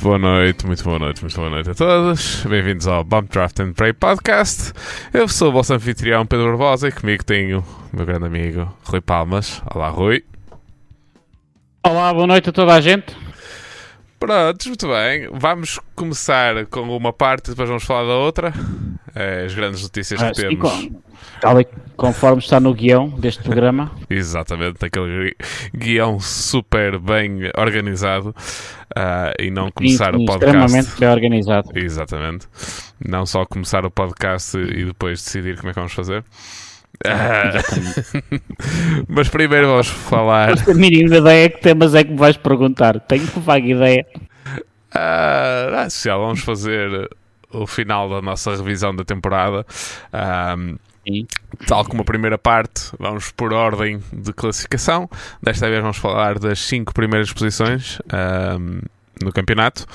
Muito boa noite, muito boa noite, muito boa noite a todos. Bem-vindos ao Bump Draft and Pray Podcast. Eu sou o vosso anfitrião Pedro Barbosa e comigo tenho o meu grande amigo Rui Palmas. Olá, Rui. Olá, boa noite a toda a gente. Prontos, muito bem. Vamos começar com uma parte e depois vamos falar da outra. É, as grandes notícias Ah, que sim, temos. com- Tal e conforme está no guião deste programa. Exatamente, aquele gui- guião super bem organizado ah, e não começar e- o podcast. Extremamente bem organizado. Exatamente. Não só começar o podcast e depois decidir como é que vamos fazer. Ah, mas primeiro vamos falar. A mínima ideia que temas é que me vais perguntar. Tenho vaga ideia. Ah, ah, social, vamos fazer o final da nossa revisão da temporada. Ah, tal como a primeira parte, vamos por ordem de classificação. Desta vez vamos falar das cinco primeiras posições ah, no campeonato,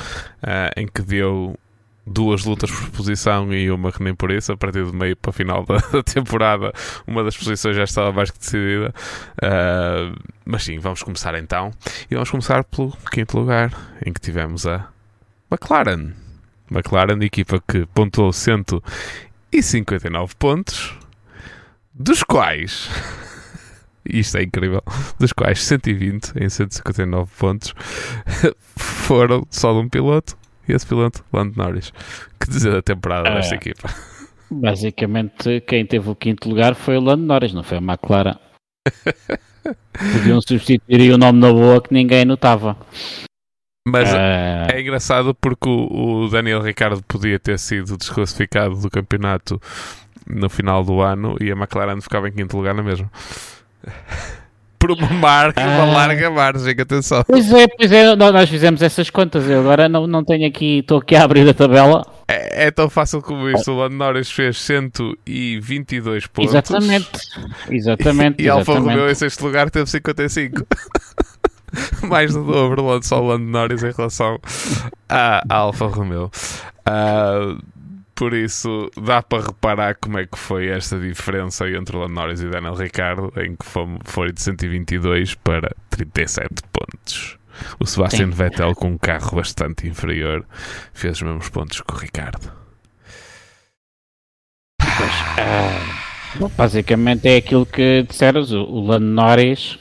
ah, em que deu duas lutas por posição e uma que nem por isso. A partir do meio para o final da, da temporada, uma das posições já estava mais que decidida. Ah, mas sim, vamos começar então. E vamos começar pelo quinto lugar, em que tivemos a McLaren. McLaren, equipa que pontuou 159 pontos, dos quais, isto é incrível, dos quais 120 em 159 pontos foram só de um piloto, e esse piloto, Lando Norris. Que dizer da temporada desta equipa? Basicamente, quem teve o quinto lugar foi o Lando Norris, não foi a McLaren. Podiam substituir o nome na boa que ninguém notava. Mas Ah, é engraçado porque o, o Daniel Ricciardo podia ter sido desclassificado do campeonato no final do ano e a McLaren ficava em quinto lugar na mesma. Por uma marca, uma Ah. larga margem, atenção. Pois é, pois é, nó- nós fizemos essas contas. Eu agora não, não tenho aqui, estou aqui a abrir a tabela. É, é tão fácil como isto. O Lando Norris fez 122 pontos. Exatamente, exatamente. E Alfa exatamente. Romeo em sexto lugar teve 55. Mais do dobro, só o Lando Norris em relação à à Alfa Romeo. Ah, por isso, dá para reparar como é que foi esta diferença entre o Lando Norris e Daniel Ricciardo, em que fomos- foi de 122 para 37 pontos. O Sebastian Sim. Vettel, com um carro bastante inferior, fez os mesmos pontos que o Ricardo. Bom, basicamente é aquilo que disseras, o, o Lando Norris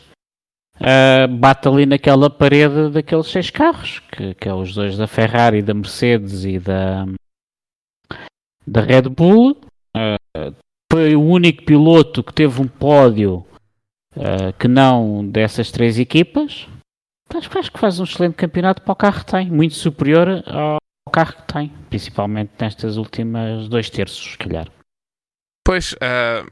ah, bate ali naquela parede daqueles seis carros, que, que é os dois da Ferrari, da Mercedes e da, da Red Bull. Ah, foi o único piloto que teve um pódio ah, que não dessas três equipas. Acho, acho que faz um excelente campeonato para o carro que tem, muito superior ao carro que tem, principalmente nestas últimas dois terços, se calhar. Pois, ah,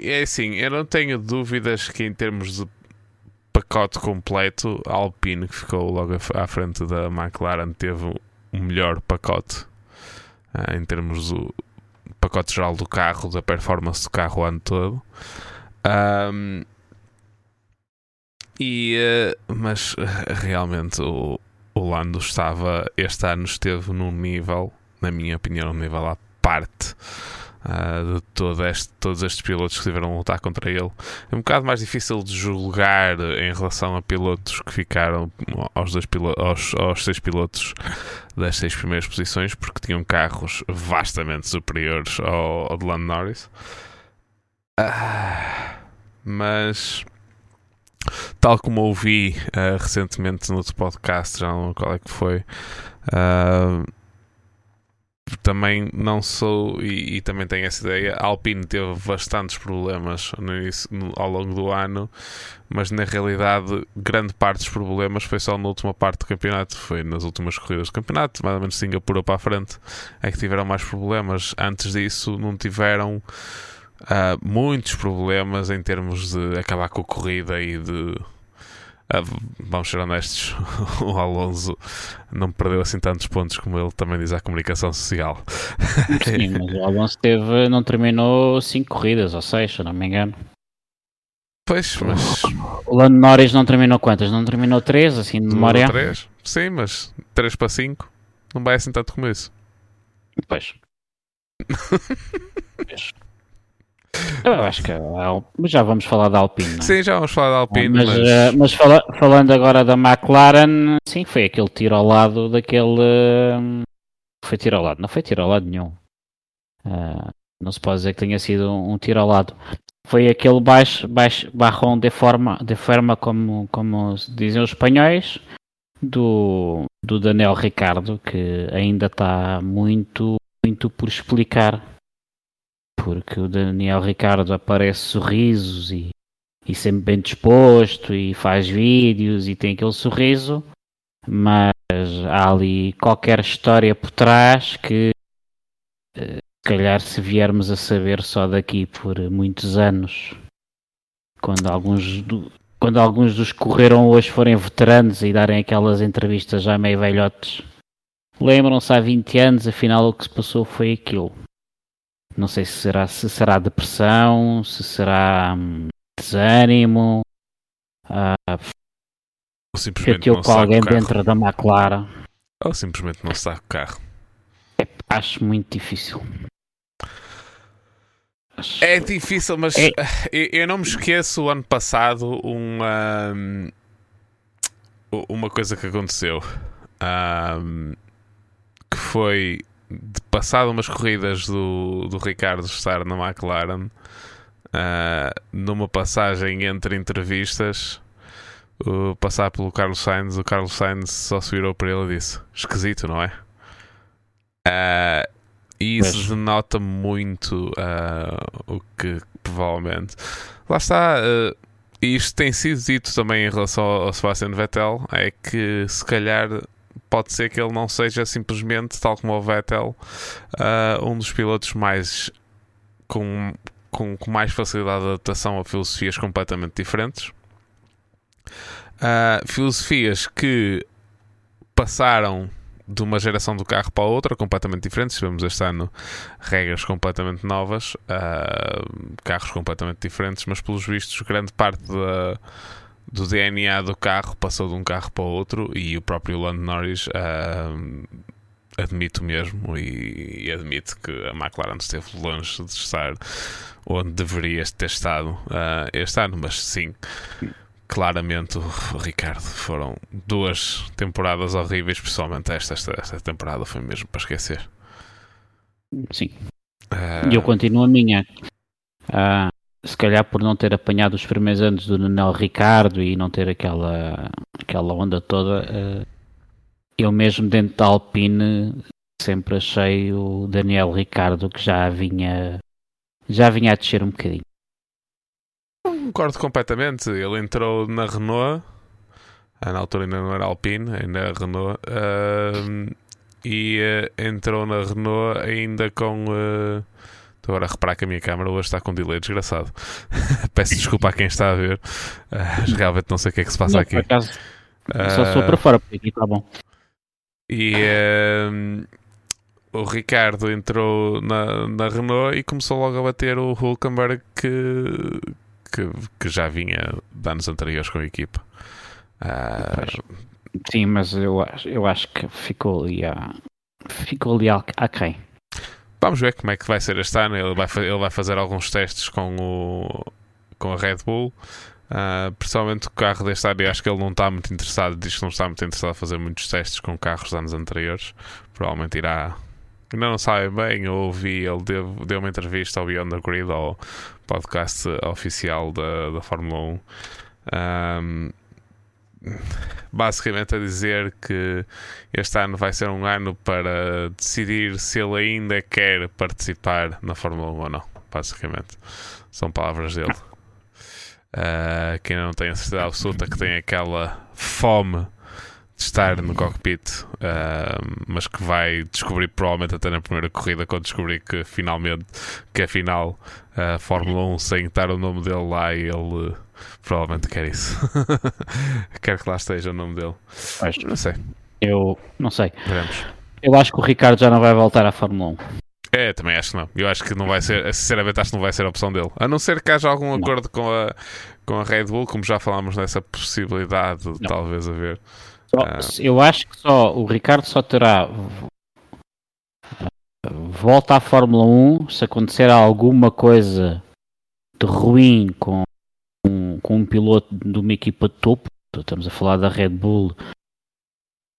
é assim, eu não tenho dúvidas que em termos de pacote completo, a Alpine, que ficou logo à frente da McLaren, teve o melhor pacote em termos do pacote geral do carro, da performance do carro o ano todo. Ahm, e, eh, mas eh, realmente o, o Lando estava, este ano esteve num nível, na minha opinião, um nível à parte ah, de todo este- todos estes pilotos que tiveram lutar contra ele. É um bocado mais difícil de julgar em relação a pilotos que ficaram aos, dois pilo- aos, aos seis pilotos das seis primeiras posições, porque tinham carros vastamente superiores ao, ao de Lando Norris. Ah, mas tal como ouvi ah, recentemente no outro podcast, já não lembro qual é que foi, também não sou, e, e também tenho essa ideia, a Alpine teve bastantes problemas no início- no- ao longo do ano, mas na realidade grande parte dos problemas foi só na última parte do campeonato, foi nas últimas corridas do campeonato, mais ou menos Singapura para a frente, é que tiveram mais problemas. Antes disso não tiveram ah, muitos problemas em termos de acabar com a corrida e de ah, vamos ser honestos, o Alonso não perdeu assim tantos pontos como ele também diz à comunicação social. Sim, mas o Alonso teve, não terminou cinco corridas, ou seis, se eu não me engano. Pois, mas. O Lando Norris não terminou quantas? Não terminou três, assim, de memória? 3? Sim, mas 3 para 5 não vai assim tanto como isso. Pois. Pois. Eu acho que é já vamos falar da Alpine. É? Sim, já vamos falar da Alpine, mas, mas, eh, mas fala- falando agora da McLaren, sim, foi aquele tiro ao lado daquele. eh, Foi tiro ao lado, não foi tiro ao lado nenhum. Ah, não se pode dizer que tenha sido um, um tiro ao lado. Foi aquele baixo, baixo barrão de forma, de forma como, como dizem os espanhóis, do, do Daniel Ricardo, que ainda está muito, muito por explicar. Porque o Daniel Ricardo aparece sorrisos e, e sempre bem disposto e faz vídeos e tem aquele sorriso, mas há ali qualquer história por trás que eh, se calhar se viermos a saber só daqui por muitos anos, quando alguns, do- quando alguns dos que correram hoje forem veteranos e darem aquelas entrevistas já meio velhotes, lembram-se há 20 anos, afinal o que se passou foi aquilo. Não sei se será, se será depressão, se será hum, desânimo, ou simplesmente não com alguém dentro da McLaren. Ou simplesmente não sabe o carro. Acho muito difícil. Acho- É difícil, mas É. eu, eu não me esqueço o ano passado uma, uma coisa que aconteceu. Ahm, que foi de passado umas corridas do, do Ricardo estar na McLaren, ah, numa passagem entre entrevistas, o passar pelo Carlos Sainz, o Carlos Sainz só se virou para ele e disse: Esquisito, não é? Ah, e isso Pois. denota muito ah, o que provavelmente. Lá está. isto tem sido dito também em relação ao Sebastian Vettel: é que se calhar pode ser que ele não seja simplesmente, tal como o Vettel, ah, um dos pilotos mais com, com, com mais facilidade de adaptação a filosofias completamente diferentes. Ah, filosofias que passaram de uma geração do carro para a outra completamente diferentes. Tivemos este ano regras completamente novas, ah, carros completamente diferentes, mas pelos vistos, grande parte da- do DNA do carro passou de um carro para o outro e o próprio Lando Norris ah, admite o mesmo e, e admite que a McLaren esteve longe de estar onde deveria ter estado ah, este ano, mas sim. Claramente, Ricardo foram duas temporadas horríveis, principalmente esta, esta, esta temporada foi mesmo para esquecer. Sim. Ah, E eu continuo a minha. Ah, se calhar por não ter apanhado os primeiros anos do Daniel Ricardo e não ter aquela, aquela onda toda, ah, eu mesmo dentro da Alpine sempre achei o Daniel Ricardo que já vinha já vinha a descer um bocadinho. Concordo completamente. Ele entrou na Renault, ah, na altura ainda não era Alpine, ainda era Renault, ah, e ah, entrou na Renault ainda com. ah, Estou agora a reparar que a minha câmera hoje está com delay desgraçado. Peço desculpa a quem está a ver, ah, mas realmente não sei o que é que se passa Não, aqui. acaso, só Ah, sou para fora, porque aqui está bom. E ehm, o Ricardo entrou na, na Renault e começou logo a bater o Hulkenberg que, que, que já vinha de anos anteriores com a equipa. Ah, Sim, mas eu, acho- eu acho que ficou ali a ficou ali a, a quem? Vamos ver como é que vai ser este ano. Ele vai, ele vai fazer alguns testes com, o, com a Red Bull. Ah, principalmente o carro deste ano, eu acho que ele não está muito interessado, diz que não está muito interessado a fazer muitos testes com carros de anos anteriores. Provavelmente irá. Ainda não sabem bem, eu ouvi, ele deu, deu uma entrevista ao Beyond the Grid, ao podcast oficial da, da Fórmula 1. Ahm, basicamente a dizer que este ano vai ser um ano para decidir se ele ainda quer participar na Fórmula 1 ou não. Basicamente, são palavras dele. Ah, que ainda não tem a certeza absoluta que tem aquela fome estar no cockpit, ah, mas que vai descobrir provavelmente até na primeira corrida quando descobrir que finalmente que afinal a Fórmula 1 sem estar o nome dele lá e ele eh, provavelmente quer isso. quer que lá esteja o nome dele. Mas Não sei, eu não sei. veremos. Eu acho que o Ricardo já não vai voltar à Fórmula 1. É, também acho que não. Eu acho que não vai ser, sinceramente, acho que não vai ser a opção dele. A não ser que haja algum Não. acordo com a, com a Red Bull, como já falámos nessa possibilidade de talvez haver. Só- Ah. Eu acho que só o Ricardo só terá volta à Fórmula 1 se acontecer alguma coisa de ruim com, com, com um piloto de uma equipa de topo, estamos a falar da Red Bull.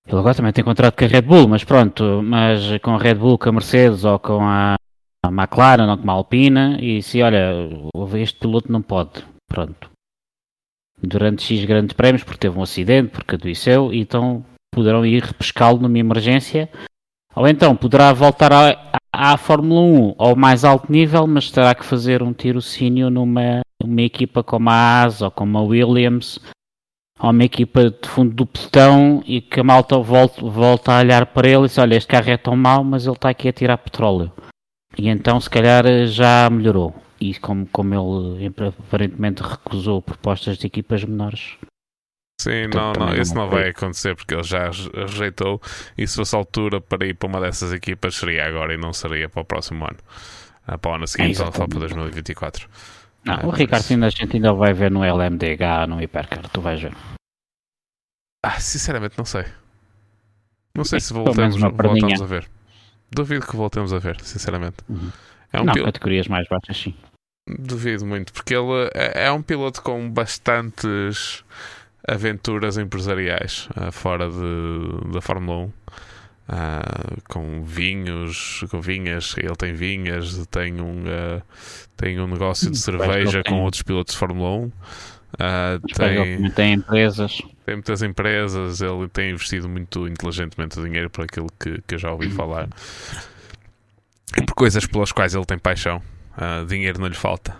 Ele agora também tem contrato com a Red Bull, mas pronto, mas com a Red Bull, com a Mercedes ou com a, a McLaren ou com a Alpina, e se olha, este piloto não pode, pronto. Durante X grandes prémios, porque teve um acidente, porque adoeceu, e então poderão ir repescá-lo numa emergência, ou então poderá voltar à, à Fórmula 1 ao mais alto nível, mas terá que fazer um tirocínio numa uma equipa como a Haas ou como a Williams, ou uma equipa de fundo do pelotão e que a malta volta, volta a olhar para ele e diz, olha, este carro é tão mau, mas ele está aqui a tirar petróleo. E então se calhar já melhorou. E como, como ele aparentemente recusou propostas de equipas menores, Sim, não, não, isso não vai acontecer porque ele já rejeitou. E se fosse a altura para ir para uma dessas equipas, seria agora e não seria para o próximo ano. Ah, para o ano seguinte, é só para 2024. Não, ah, o Ricardo ainda, a gente ainda vai ver no LMDH, no Hipercar, tu vais ver. Ah, sinceramente, não sei. Não sei se voltamos, voltamos a ver. Duvido que voltemos a ver, sinceramente. Uhum. É um não, categorias mais baixas, sim. Duvido muito, porque ele é, é um piloto com bastantes aventuras empresariais uh, fora de, da Fórmula 1. Uh, ah, com vinhos, com vinhas, ele tem vinhas, tem um, uh, tem um negócio de cerveja com outros pilotos de Fórmula 1. tem, tem empresas. Tem muitas empresas, ele tem investido muito inteligentemente o dinheiro por aquilo que, que eu já ouvi falar. E por coisas pelas quais ele tem paixão. Dinheiro não lhe falta.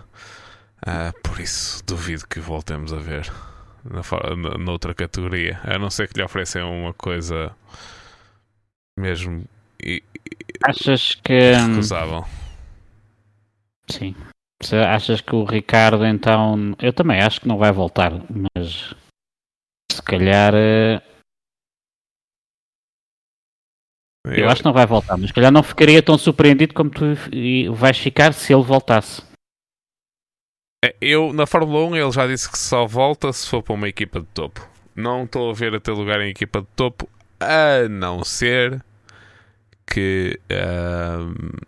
por isso, duvido que voltemos a ver na, noutra categoria. A não ser que lhe ofereçam uma coisa mesmo. E, Achas que. Hum, recusável. Sim. Se achas que o Ricardo então. Eu também acho que não vai voltar, mas. Se calhar. Eu, eu acho que não vai voltar, mas se calhar não ficaria tão surpreendido como tu vais ficar se ele voltasse. É, eu, na Fórmula 1, ele já disse que só volta se for para uma equipa de topo. Não estou a ver a ter lugar em equipa de topo, a não ser que, uh,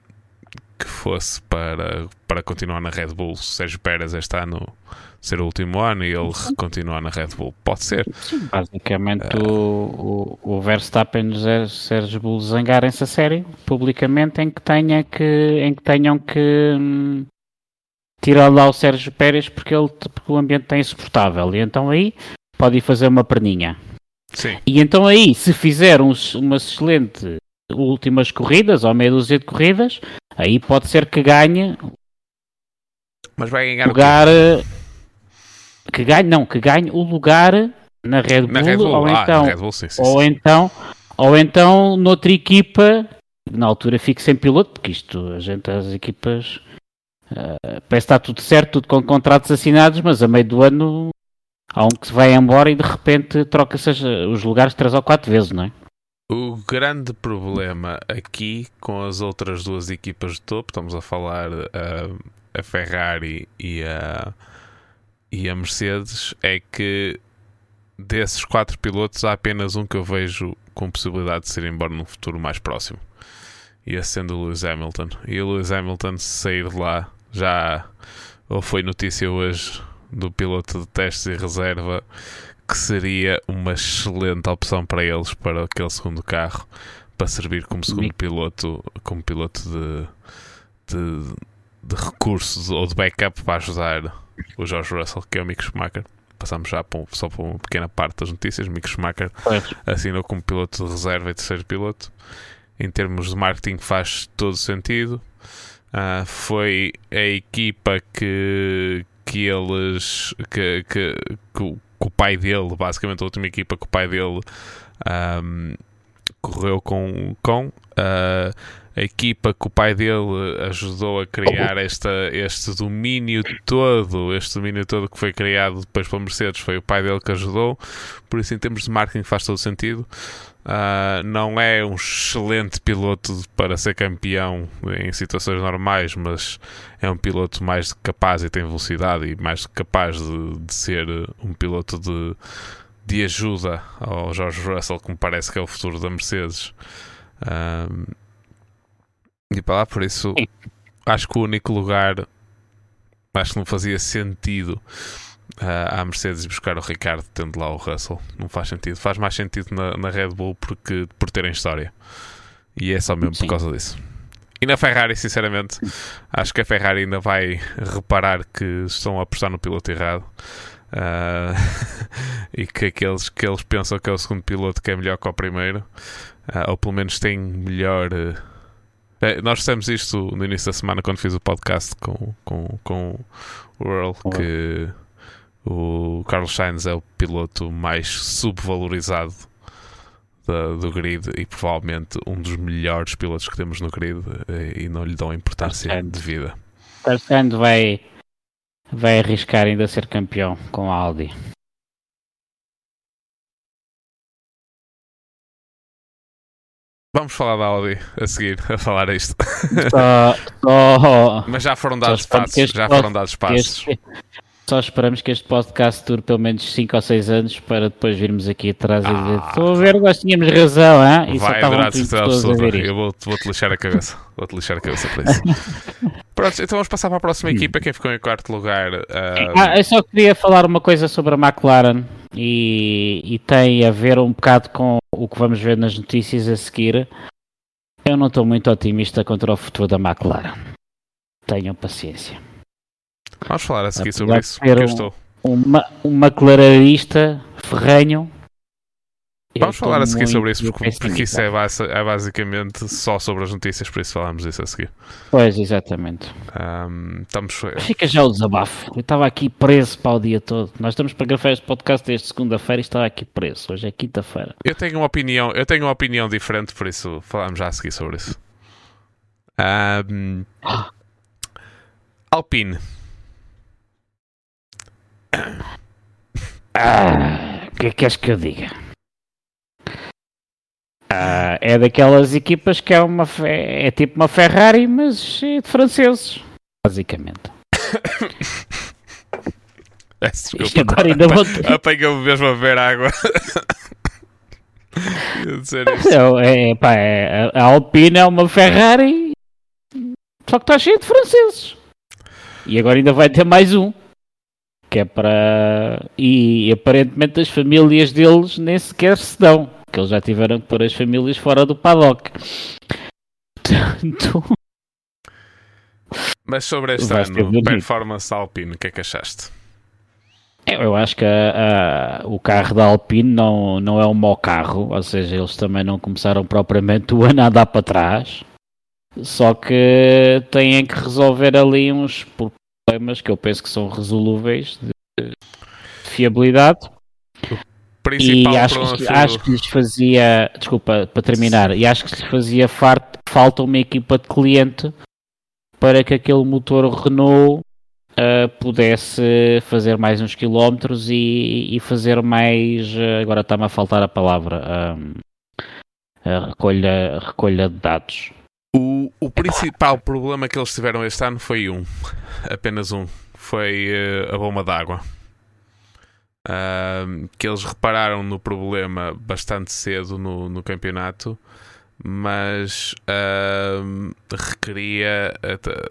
que fosse para, para continuar na Red Bull. Sérgio Pérez este ano ser o último ano e ele continuar na Red Bull. Pode ser. Sim, basicamente uh, o Verstappen e o Sérgio Bull zangarem-se a sério publicamente em que, tenha que, em que tenham que. Hum, tirar lá o Sérgio Pérez porque, ele, porque o ambiente está insuportável. E então aí pode ir fazer uma perninha. Sim. E então aí, se fizer um, uma excelente últimas corridas, ou meia dúzia de corridas, aí pode ser que ganhe. Mas vai ganhar lugar. Que ganhe, não, que ganhe o lugar na Red Bull, na Red Bull. ou ah, então, Bull, sim, sim, ou sim. então, ou então noutra equipa, na altura fique sem piloto, porque isto, a gente, as equipas Uh, parece que está tudo certo, tudo com contratos assinados, mas a meio do ano há um que se vai embora e de repente troca-se os lugares três ou quatro vezes, não é? O grande problema aqui com as outras duas equipas de topo, estamos a falar uh, a Ferrari e a, e a Mercedes, é que desses quatro pilotos há apenas um que eu vejo com possibilidade de ser embora num futuro mais próximo. E esse sendo o Lewis Hamilton. E o Lewis Hamilton sair de lá já ou foi notícia hoje do piloto de testes e reserva que seria uma excelente opção para eles para aquele segundo carro para servir como segundo piloto como piloto de, de, de recursos ou de backup para ajudar o George Russell que é o Mick Schumacher passamos já só para uma pequena parte das notícias Mick Schumacher assinou como piloto de reserva e terceiro piloto em termos de marketing faz todo sentido Uh, foi a equipa que, que eles. Que, que, que, o, que, o pai dele, basicamente a última equipa que o pai dele um, correu com. com uh, a equipa que o pai dele ajudou a criar esta, este domínio todo, este domínio todo que foi criado depois pela Mercedes, foi o pai dele que ajudou. Por isso, em termos de marketing, faz todo sentido. Uh, não é um excelente piloto para ser campeão em situações normais, mas é um piloto mais capaz e tem velocidade e mais capaz de, de ser um piloto de, de ajuda ao George Russell, como parece que é o futuro da Mercedes. Uh, e para lá, por isso, acho que o único lugar acho que não fazia sentido uh, à Mercedes buscar o Ricardo tendo lá o Russell. Não faz sentido. Faz mais sentido na, na Red Bull porque, por terem história. E é só mesmo Sim. por causa disso. E na Ferrari, sinceramente, acho que a Ferrari ainda vai reparar que estão a apostar no piloto errado. Uh, e que aqueles que eles pensam que é o segundo piloto que é melhor que o primeiro, uh, ou pelo menos tem melhor. Uh, nós dissemos isto no início da semana quando fiz o podcast com, com, com o Earl, que o Carlos Sainz é o piloto mais subvalorizado da, do grid e provavelmente um dos melhores pilotos que temos no grid e não lhe dão importância devida. Carlos Sainz vai vai arriscar ainda ser campeão com a Audi. Vamos falar da Audi a seguir, a falar isto. Só, só, Mas já foram dados passos, já foram dados passos. Este, só esperamos que este podcast dure pelo menos 5 ou 6 anos para depois virmos aqui atrás ah, e dizer: Estou a ver, nós tínhamos razão, hein? E vai durar absoluta. Eu vou-te vou lixar a cabeça. Vou-te lixar a cabeça para isso. Pronto, então vamos passar para a próxima equipa. Quem ficou em quarto lugar? Uh... Ah, eu só queria falar uma coisa sobre a McLaren e, e tem a ver um bocado com o que vamos ver nas notícias a seguir. Eu não estou muito otimista contra o futuro da McLaren. Tenham paciência. Vamos falar a seguir sobre isso. Ser um, estou. Uma, uma clararista ferrenho. Vamos falar a seguir sobre isso, porque, porque isso é, é, basicamente só sobre as notícias, por isso falamos disso a seguir. Pois, exatamente. Um, estamos... Fica já o desabafo. Eu estava aqui preso para o dia todo. Nós estamos para gravar este podcast desde segunda-feira e estava aqui preso. Hoje é quinta-feira. Eu tenho uma opinião, eu tenho uma opinião diferente, por isso falamos já a seguir sobre isso. Um, Alpine. Ah, o que é que queres que eu diga? Ah, é daquelas equipas que é uma é tipo uma Ferrari, mas é de franceses, basicamente. Desculpa, agora ainda vou Apanhou-me mesmo a beber água. é, pá, é, a Alpine é uma Ferrari, só que está cheio de franceses. E agora ainda vai ter mais um que é para. E aparentemente as famílias deles nem sequer se dão, que eles já tiveram que pôr as famílias fora do paddock. Portanto. Mas sobre este ano, performance Alpine, o que é que achaste? Eu acho que a, a, o carro da Alpine não, não é um mau carro, ou seja, eles também não começaram propriamente o ano a andar para trás, só que têm que resolver ali uns problemas que eu penso que são resolúveis de fiabilidade. e acho que, acho que lhes fazia, desculpa, para terminar, e acho que lhes fazia falta uma equipa de cliente para que aquele motor Renault uh, pudesse fazer mais uns quilómetros e, e fazer mais, uh, agora está-me a faltar a palavra, um, a recolha, a recolha de dados. O, o principal problema que eles tiveram este ano foi um, apenas um, foi uh, a bomba d'água. Uh, que eles repararam no problema bastante cedo no, no campeonato, mas uh, requeria,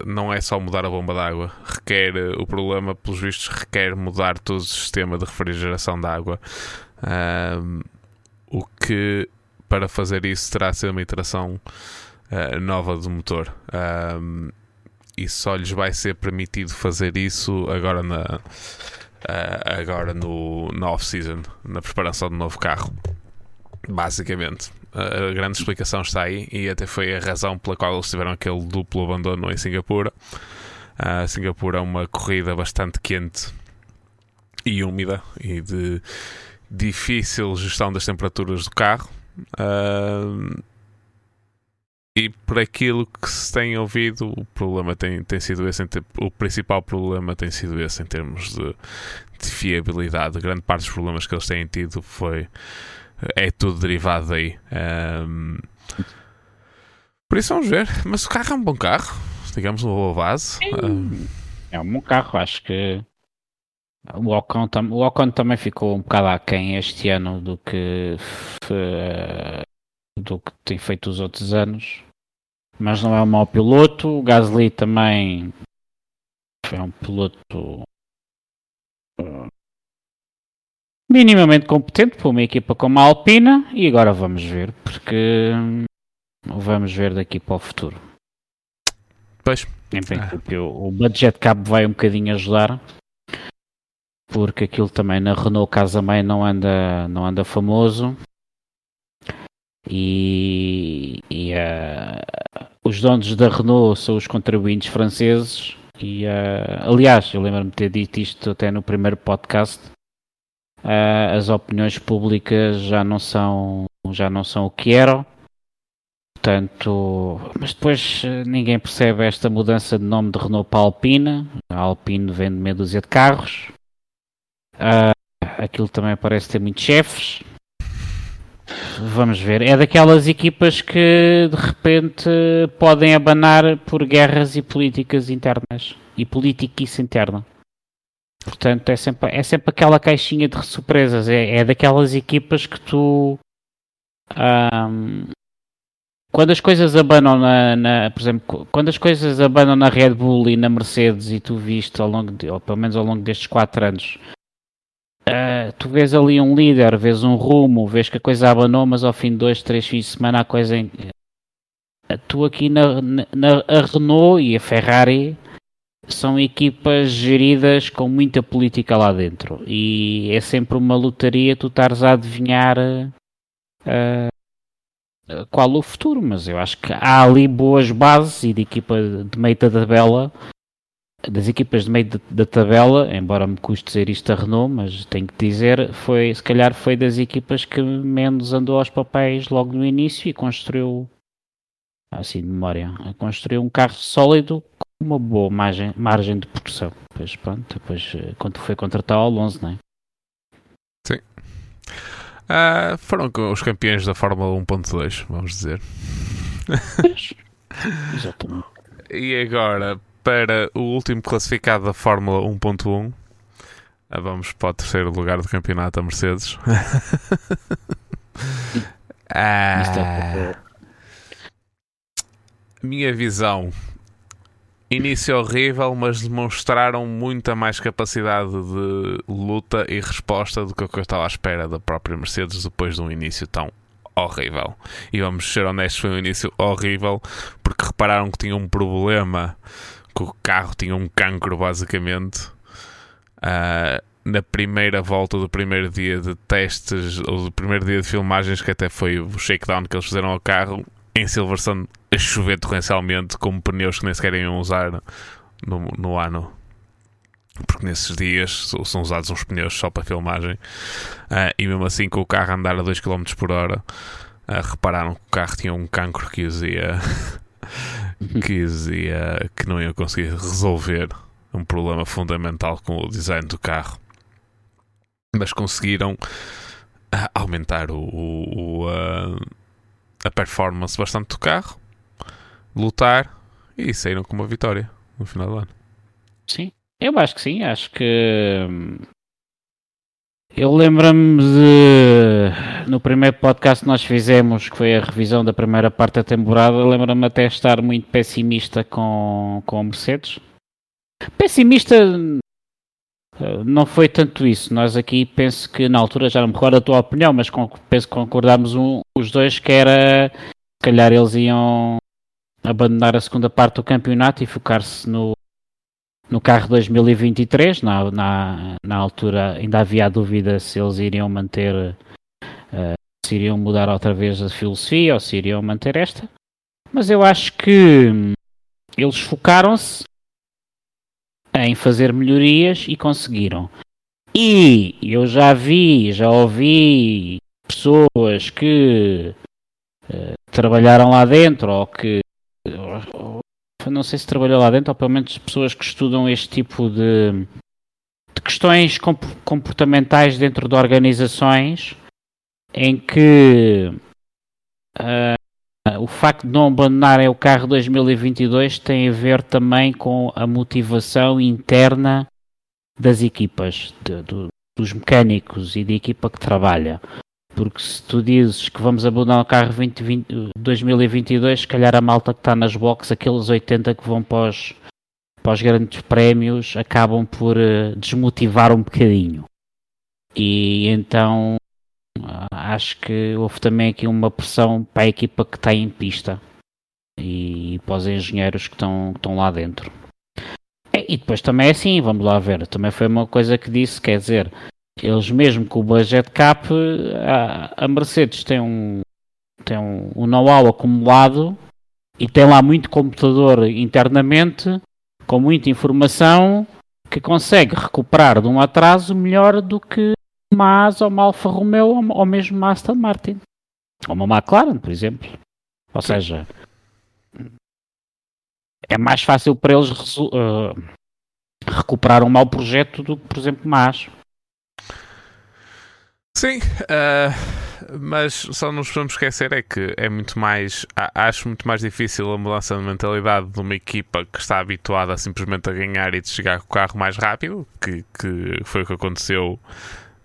não é só mudar a bomba d'água, requer, o problema, pelos vistos, requer mudar todo o sistema de refrigeração da água. o que, para fazer isso, terá ser uma iteração uh, nova do motor. Um, e só lhes vai ser permitido fazer isso agora na uh, agora no, off-season, na preparação do novo carro. Basicamente, a grande explicação está aí e até foi a razão pela qual eles tiveram aquele duplo abandono em Singapura. Uh, Singapura é uma corrida bastante quente e úmida e de difícil gestão das temperaturas do carro. Uh, e por aquilo que se tem ouvido, o problema tem, tem sido esse, o principal problema tem sido esse em termos de, de fiabilidade. Grande parte dos problemas que eles têm tido foi é tudo derivado daí. Um, por isso vamos ver. Mas o carro é um bom carro, digamos, uma boa base. Um, é um bom carro, acho que o Ocon, tam, o Ocon também ficou um bocado aquém este ano do que do que tem feito os outros anos mas não é um mau piloto. O Gasly também é um piloto uh, minimamente competente para uma equipa como a Alpina e agora vamos ver, porque hum, vamos ver daqui para o futuro. Pois. Em princípio, ah. o budget cap vai um bocadinho ajudar, porque aquilo também na Renault Casa Mãe não anda, não anda famoso. E, e uh, os donos da Renault são os contribuintes franceses. E, uh, aliás, eu lembro-me de ter dito isto até no primeiro podcast. Uh, as opiniões públicas já não são já não são o que eram portanto mas depois ninguém percebe esta mudança de nome de Renault para Alpine a Alpine vende meia dúzia de carros uh, aquilo também parece ter muitos chefes Vamos ver. É daquelas equipas que de repente podem abanar por guerras e políticas internas. E politiquice interna. Portanto, é sempre, é sempre aquela caixinha de surpresas. É, é daquelas equipas que tu. Um, quando as coisas abanam na, na, Por exemplo, quando as coisas abanam na Red Bull e na Mercedes e tu viste ao longo de, ou pelo menos ao longo destes 4 anos Uh, tu vês ali um líder, vês um rumo, vês que a coisa abanou, mas ao fim de dois, três fins de semana a coisa. Em... Tu aqui na, na a Renault e a Ferrari são equipas geridas com muita política lá dentro e é sempre uma lotaria tu estares a adivinhar uh, qual o futuro, mas eu acho que há ali boas bases e de equipa de meio da tabela das equipas de meio da tabela, embora me custe dizer isto a Renault, mas tenho que dizer, foi, se calhar foi das equipas que menos andou aos papéis logo no início e construiu, assim de memória, construiu um carro sólido com uma boa margem, margem de produção. Depois, pronto, depois eh, quando foi contratar o Alonso, não é? Sim. Uh, foram os campeões da Fórmula 1.2, vamos dizer. Exatamente. E agora, para o último classificado da Fórmula 1.1. Ah, vamos para o terceiro lugar do campeonato a Mercedes. ah, minha visão. Início horrível, mas demonstraram muita mais capacidade de luta e resposta do que eu estava à espera da própria Mercedes depois de um início tão horrível. E vamos ser honestos, foi um início horrível porque repararam que tinha um problema que o carro tinha um cancro, basicamente. Uh, na primeira volta do primeiro dia de testes, ou do primeiro dia de filmagens, que até foi o shakedown que eles fizeram ao carro, em Silverstone a chover torrencialmente, com pneus que nem sequer iam usar no, no ano. Porque nesses dias são usados uns pneus só para filmagem. Uh, e mesmo assim, com o carro a andar a 2 km por hora, uh, repararam que o carro tinha um cancro que os ia que dizia que não ia conseguir resolver um problema fundamental com o design do carro, mas conseguiram ah, aumentar o, o a, ah, a performance bastante do carro, lutar e saíram com uma vitória no final do ano. Sim, eu acho que sim, acho que hum, eu lembro-me de. No primeiro podcast que nós fizemos, que foi a revisão da primeira parte da temporada, lembro-me até estar muito pessimista com, com a Mercedes. Pessimista não foi tanto isso. Nós aqui penso que na altura, já não me recordo a tua opinião, mas penso que concordámos um, os dois que era se calhar eles iam abandonar a segunda parte do campeonato e focar-se no, no carro 2023, na, na, na altura ainda havia a dúvida se eles iriam manter, uh, se iriam mudar outra vez a filosofia ou se iriam manter esta. Mas eu acho que hum, eles focaram-se em fazer melhorias e conseguiram. E eu já vi, já ouvi pessoas que uh, trabalharam lá dentro ou que não sei se trabalhou lá dentro, ou pelo menos pessoas que estudam este tipo de, de questões comportamentais dentro de organizações em que uh, o facto de não abandonarem o carro 2022 tem a ver também com a motivação interna das equipas, de, dos mecânicos e da equipa que trabalha. Porque se tu dizes que vamos abandonar o carro 20, 20, 2022, se calhar a malta que está nas boxes, aqueles 80 que vão para os, para os grandes prémios acabam por uh, desmotivar um bocadinho. E então uh, acho que houve também aqui uma pressão para a equipa que está em pista e, e para os engenheiros que estão, que estão lá dentro. E depois também é assim, vamos lá ver, também foi uma coisa que disse, quer dizer, eles mesmo com o budget cap, a, a Mercedes tem um, tem um, um know-how acumulado e tem lá muito computador internamente com muita informação que consegue recuperar de um atraso melhor do que uma Asa ou uma Alfa Romeo ou mesmo uma Aston Martin. Ou uma McLaren, por exemplo. Ou seja, é mais fácil para eles uh, recuperar um mau projeto do que, por exemplo, mais. Sim, uh, mas só nos podemos esquecer é que é muito mais. Acho muito mais difícil a mudança de mentalidade de uma equipa que está habituada simplesmente a ganhar e de chegar com o carro mais rápido, que, que foi o que aconteceu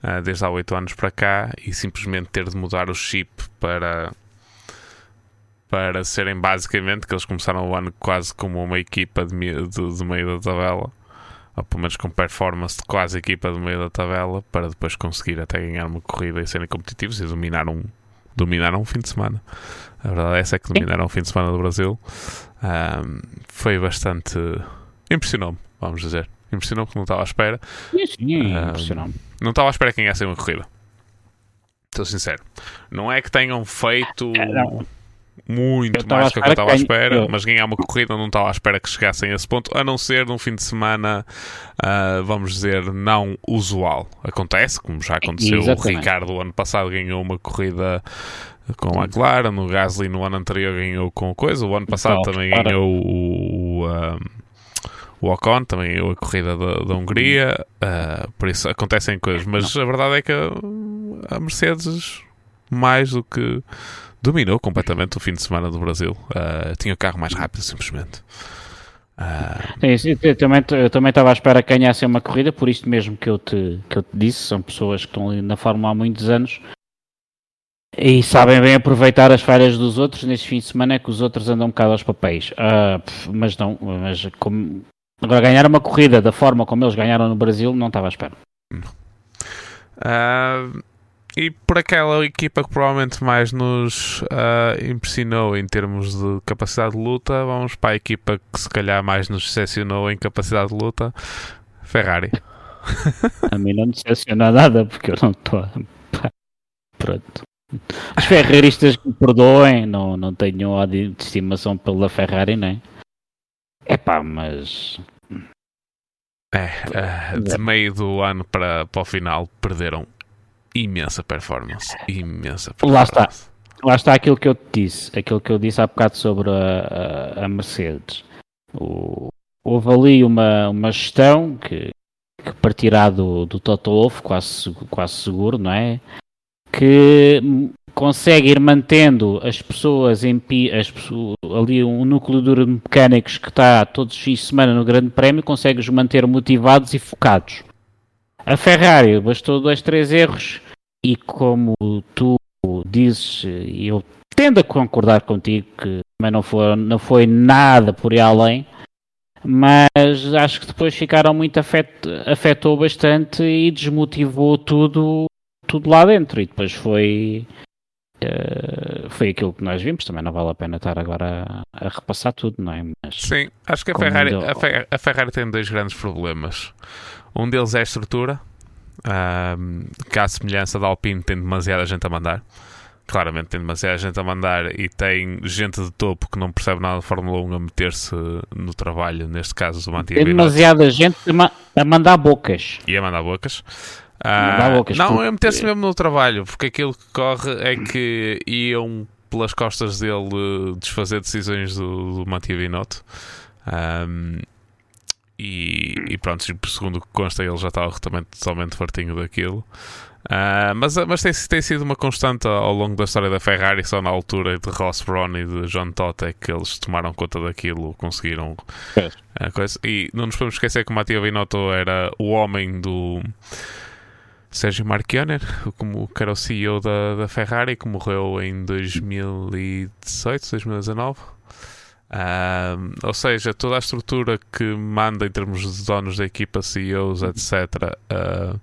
uh, desde há oito anos para cá, e simplesmente ter de mudar o chip para. Para serem basicamente, que eles começaram o ano quase como uma equipa de, de, de meio da tabela ou pelo menos com performance de quase equipa do meio da tabela, para depois conseguir até ganhar uma corrida e serem competitivos e dominar um, dominaram um fim de semana. A verdade é essa é que dominaram o fim de semana do Brasil. Um, foi bastante. impressionou-me, vamos dizer. Impressionou porque não estava à espera. Sim, impressionou-me. Não estava à espera quem ia ser uma corrida. Estou sincero. Não é que tenham feito. É, não muito mais do que eu estava à espera, eu... mas ganhar uma corrida não estava à espera que chegassem a esse ponto, a não ser num fim de semana, uh, vamos dizer, não usual. Acontece, como já aconteceu, Exatamente. o Ricardo ano passado ganhou uma corrida com a McLaren, o Gasly no ano anterior ganhou com a coisa, o ano passado então, também ganhou o, o, um, o Ocon, também ganhou a corrida da, da Hungria, uh, por isso acontecem coisas, mas a verdade é que a Mercedes, mais do que dominou completamente o fim de semana do Brasil. Uh, tinha o carro mais rápido, simplesmente. Uh... Sim, eu também eu também estava à espera que ganhasse uma corrida, por isto mesmo que eu te, que eu te disse, são pessoas que estão ali na Fórmula há muitos anos e sabem bem aproveitar as falhas dos outros. Neste fim de semana é que os outros andam um bocado aos papéis. Uh, mas não, mas como, agora ganhar uma corrida da forma como eles ganharam no Brasil, não estava à espera. Uh, e por aquela equipa que provavelmente mais nos uh, impressionou em termos de capacidade de luta, vamos para a equipa que se calhar mais nos decepcionou em capacidade de luta, Ferrari. A mim não me decepciona nada porque eu não estou. Pronto. Os ferraristas que me perdoem, não, não tenho ódio de estimação pela Ferrari, nem. É pá, mas. É, uh, de meio do ano para, para o final perderam imensa performance. Imensa performance. Lá está. Lá está aquilo que eu te disse, aquilo que eu disse há bocado sobre a, a, a Mercedes. O, houve ali uma, uma gestão que, que partirá do, do Toto Wolff, quase, quase seguro, não é? Que consegue ir mantendo as pessoas em as pessoas, ali um núcleo duro de mecânicos que está todos os fins de semana no Grande Prémio, consegue-os manter motivados e focados. A Ferrari bastou dois, três erros e como tu dizes, e eu tendo a concordar contigo que também não foi, não foi nada por aí além, mas acho que depois ficaram muito afet, afetou bastante e desmotivou tudo, tudo lá dentro e depois foi Uh, foi aquilo que nós vimos, também não vale a pena estar agora a, a repassar tudo, não é? Mas, Sim, acho que a Ferrari, a, Ferrari, a Ferrari tem dois grandes problemas. Um deles é a estrutura, que à semelhança da Alpine tem demasiada gente a mandar. Claramente tem demasiada gente a mandar e tem gente de topo que não percebe nada de Fórmula 1 a meter-se no trabalho, neste caso o Matia Tem demasiada gente a mandar bocas. E a mandar bocas. Uh, bocas não, a meter-se mesmo no trabalho, porque aquilo que corre é que iam pelas costas dele desfazer decisões do, do Matia Binotto. Um, e, e pronto, segundo o que consta, ele já estava totalmente, totalmente fartinho daquilo. Uh, mas mas tem, tem sido uma constante ao longo da história da Ferrari, só na altura de Ross Brown e de John Todt é que eles tomaram conta daquilo, conseguiram a coisa. E não nos podemos esquecer que o Mattia Binotto era o homem do Sérgio Marchioner, como que era o CEO da, da Ferrari, que morreu em 2018, 2019. Uh, ou seja, toda a estrutura que manda em termos de donos da equipa, CEOs, etc., uh,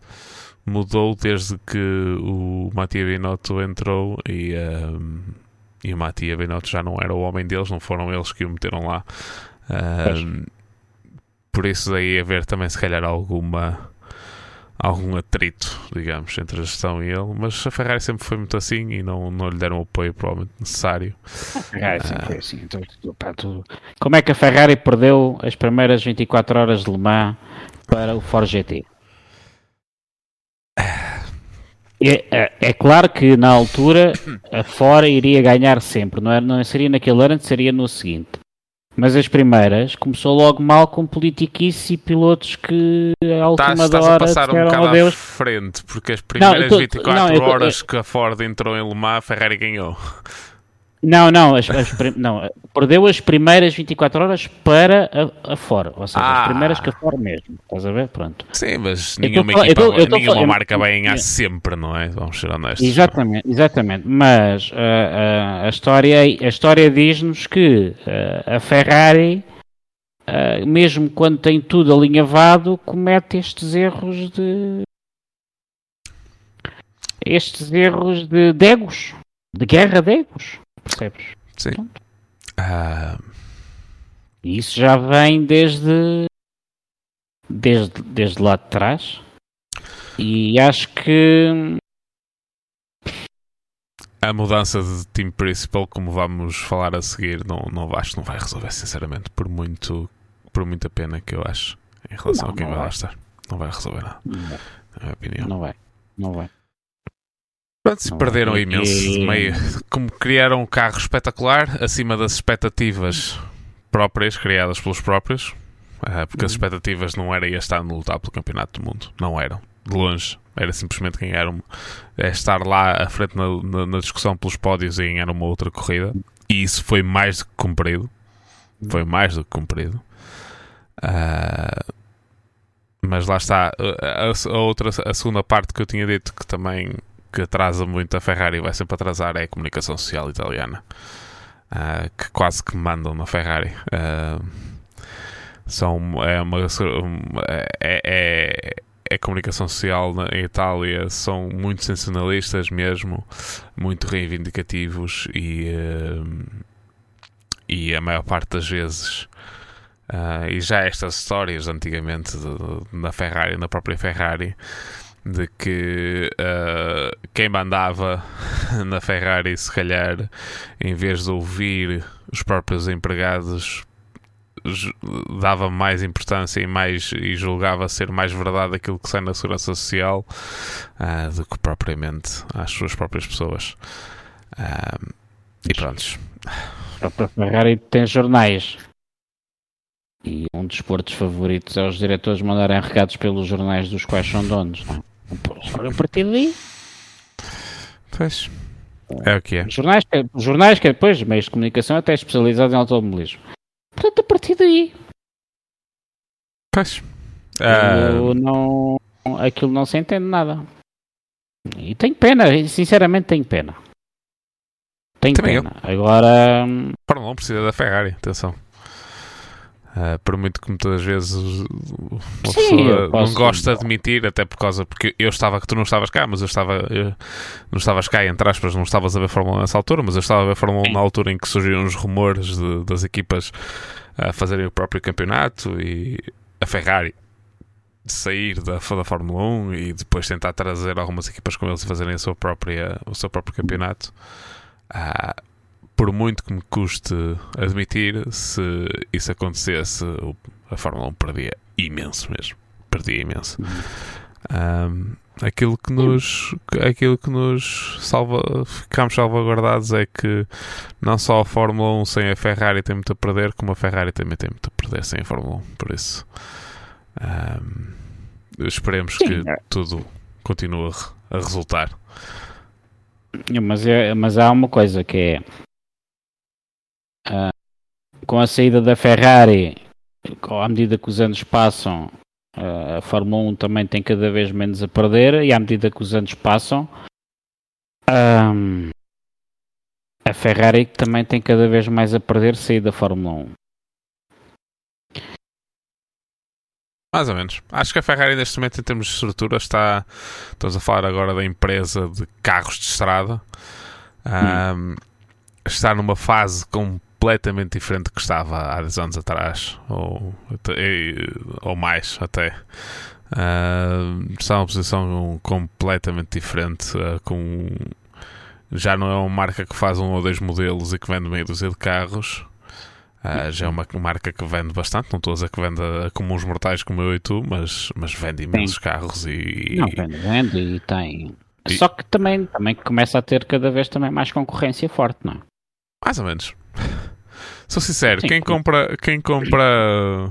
mudou desde que o Matia Binotto entrou e, uh, e o Matia Binotto já não era o homem deles, não foram eles que o meteram lá. por isso daí haver também se calhar alguma algum atrito, digamos, entre a gestão e ele, mas a Ferrari sempre foi muito assim e não, não lhe deram o apoio provavelmente necessário. A Ferrari sempre foi assim. Então, pá, tu... Como é que a Ferrari perdeu as primeiras 24 horas de Le Mans para o Ford GT? É, é, é, claro que na altura a Ford iria ganhar sempre, não, é, não seria naquele ano, seria no seguinte. Mas as primeiras começou logo mal com politiquice e pilotos que a última estás, estás hora a passar um bocado à frente, porque as primeiras não, tô, 24 não, horas tô, que a Ford entrou em Le Mans, a Ferrari ganhou. Não, não, as, as, não, perdeu as primeiras 24 horas para a, a fora, ou seja, ah. as primeiras que a fora mesmo, estás a ver? Pronto. Sim, mas nenhuma, tô, equipa, eu tô, nenhuma marca vai ganhar sempre, não é? Vamos ser honestos. Exatamente, exatamente, mas uh, uh, a história, a história diz-nos que uh, a Ferrari, mesmo quando tem tudo alinhavado, comete estes erros de... estes erros de, de egos, de guerra de egos. Percebes? Sim. Uh... E isso já vem desde, desde, desde lá de trás. E acho que a mudança de time principal, como vamos falar a seguir, não, não acho que não vai resolver, sinceramente, por muito por muita pena que eu acho em relação não, a quem vai, lá estar. Não vai resolver nada. Não. Na minha opinião. Não vai. Não vai. Pronto, se perderam imenso. E... Meio, como criaram um carro espetacular, acima das expectativas próprias, criadas pelos próprios, uh, porque as uhum. expectativas não era estar no lutar pelo campeonato do mundo. Não eram. De longe. Era simplesmente ganhar um, é estar lá à frente na, na, na, discussão pelos pódios e ganhar uma outra corrida. E isso foi mais do que cumprido. Foi mais do que cumprido. Uh, mas lá está. A, a, outra, a segunda parte que eu tinha dito que também que atrasa muito a Ferrari e vai sempre atrasar é a comunicação social italiana, uh, que quase que mandam na Ferrari. Uh, são, é uma. É, é, é comunicação social na, em Itália são muito sensacionalistas mesmo, muito reivindicativos e, uh, e a maior parte das vezes uh, e já estas histórias antigamente de, de, na Ferrari, na própria Ferrari de que uh, quem mandava na Ferrari, se calhar, em vez de ouvir os próprios empregados, dava mais importância e, mais, e julgava ser mais verdade aquilo que sai na Segurança Social uh, do que propriamente às suas próprias pessoas. Uh, e pronto. A Ferrari tem jornais. E um dos portos favoritos é os diretores mandarem recados pelos jornais dos quais são donos. Não? É? a partir daí. Pois. É o que é. Jornais, jornais que depois, meios de comunicação até especializados em automobilismo. Portanto, a partir daí. Pois. Uh... Não, aquilo não se entende nada. E tenho pena, sinceramente tenho pena. Tenho Também pena. Eu. Agora. Fórmula 1 precisa da Ferrari, atenção. Uh, por muito que muitas vezes uma Sim, pessoa não gosta de admitir, até por causa porque eu estava que tu não estavas cá, mas eu estava eu, não estavas cá, entre aspas, não estavas a ver Fórmula 1 nessa altura, mas eu estava a ver Fórmula 1 na altura em que surgiram os rumores de, das equipas a fazerem o próprio campeonato e a Ferrari sair da, da Fórmula 1 e depois tentar trazer algumas equipas com eles e fazerem a sua própria, o seu próprio campeonato. Uh, por muito que me custe admitir, se isso acontecesse, a Fórmula 1 perdia imenso mesmo. Perdia imenso. Um, aquilo que nos aquilo que nos salva ficamos salvaguardados é que não só a Fórmula 1 sem a Ferrari tem muito a perder como a Ferrari também tem muito a perder sem a Fórmula 1 por isso um, esperemos Sim, que é. tudo continue a resultar mas, é, mas há uma coisa que é Uh, com a saída da Ferrari, à medida que os anos passam, uh, a Fórmula 1 também tem cada vez menos a perder, e à medida que os anos passam, um, a Ferrari também tem cada vez mais a perder sair da Fórmula 1. Mais ou menos. Acho que a Ferrari neste momento em termos de estrutura está. Estamos a falar agora da empresa de carros de estrada. Um, está numa fase completamente diferente do que estava há 10 anos atrás, ou, ou mais até. Uh, está numa posição completamente diferente, uh, com já não é uma marca que faz um ou dois modelos e que vende meia dúzia de carros. Uh, já é uma marca que vende bastante, não estou a dizer que vende a comuns mortais como eu e tu, mas, mas vende imensos carros e. Não, vende, vende e tem. E... Só que também, também começa a ter cada vez também mais concorrência forte, não é? Mais ou menos. Sou sincero, Sim, quem compra. Quem compra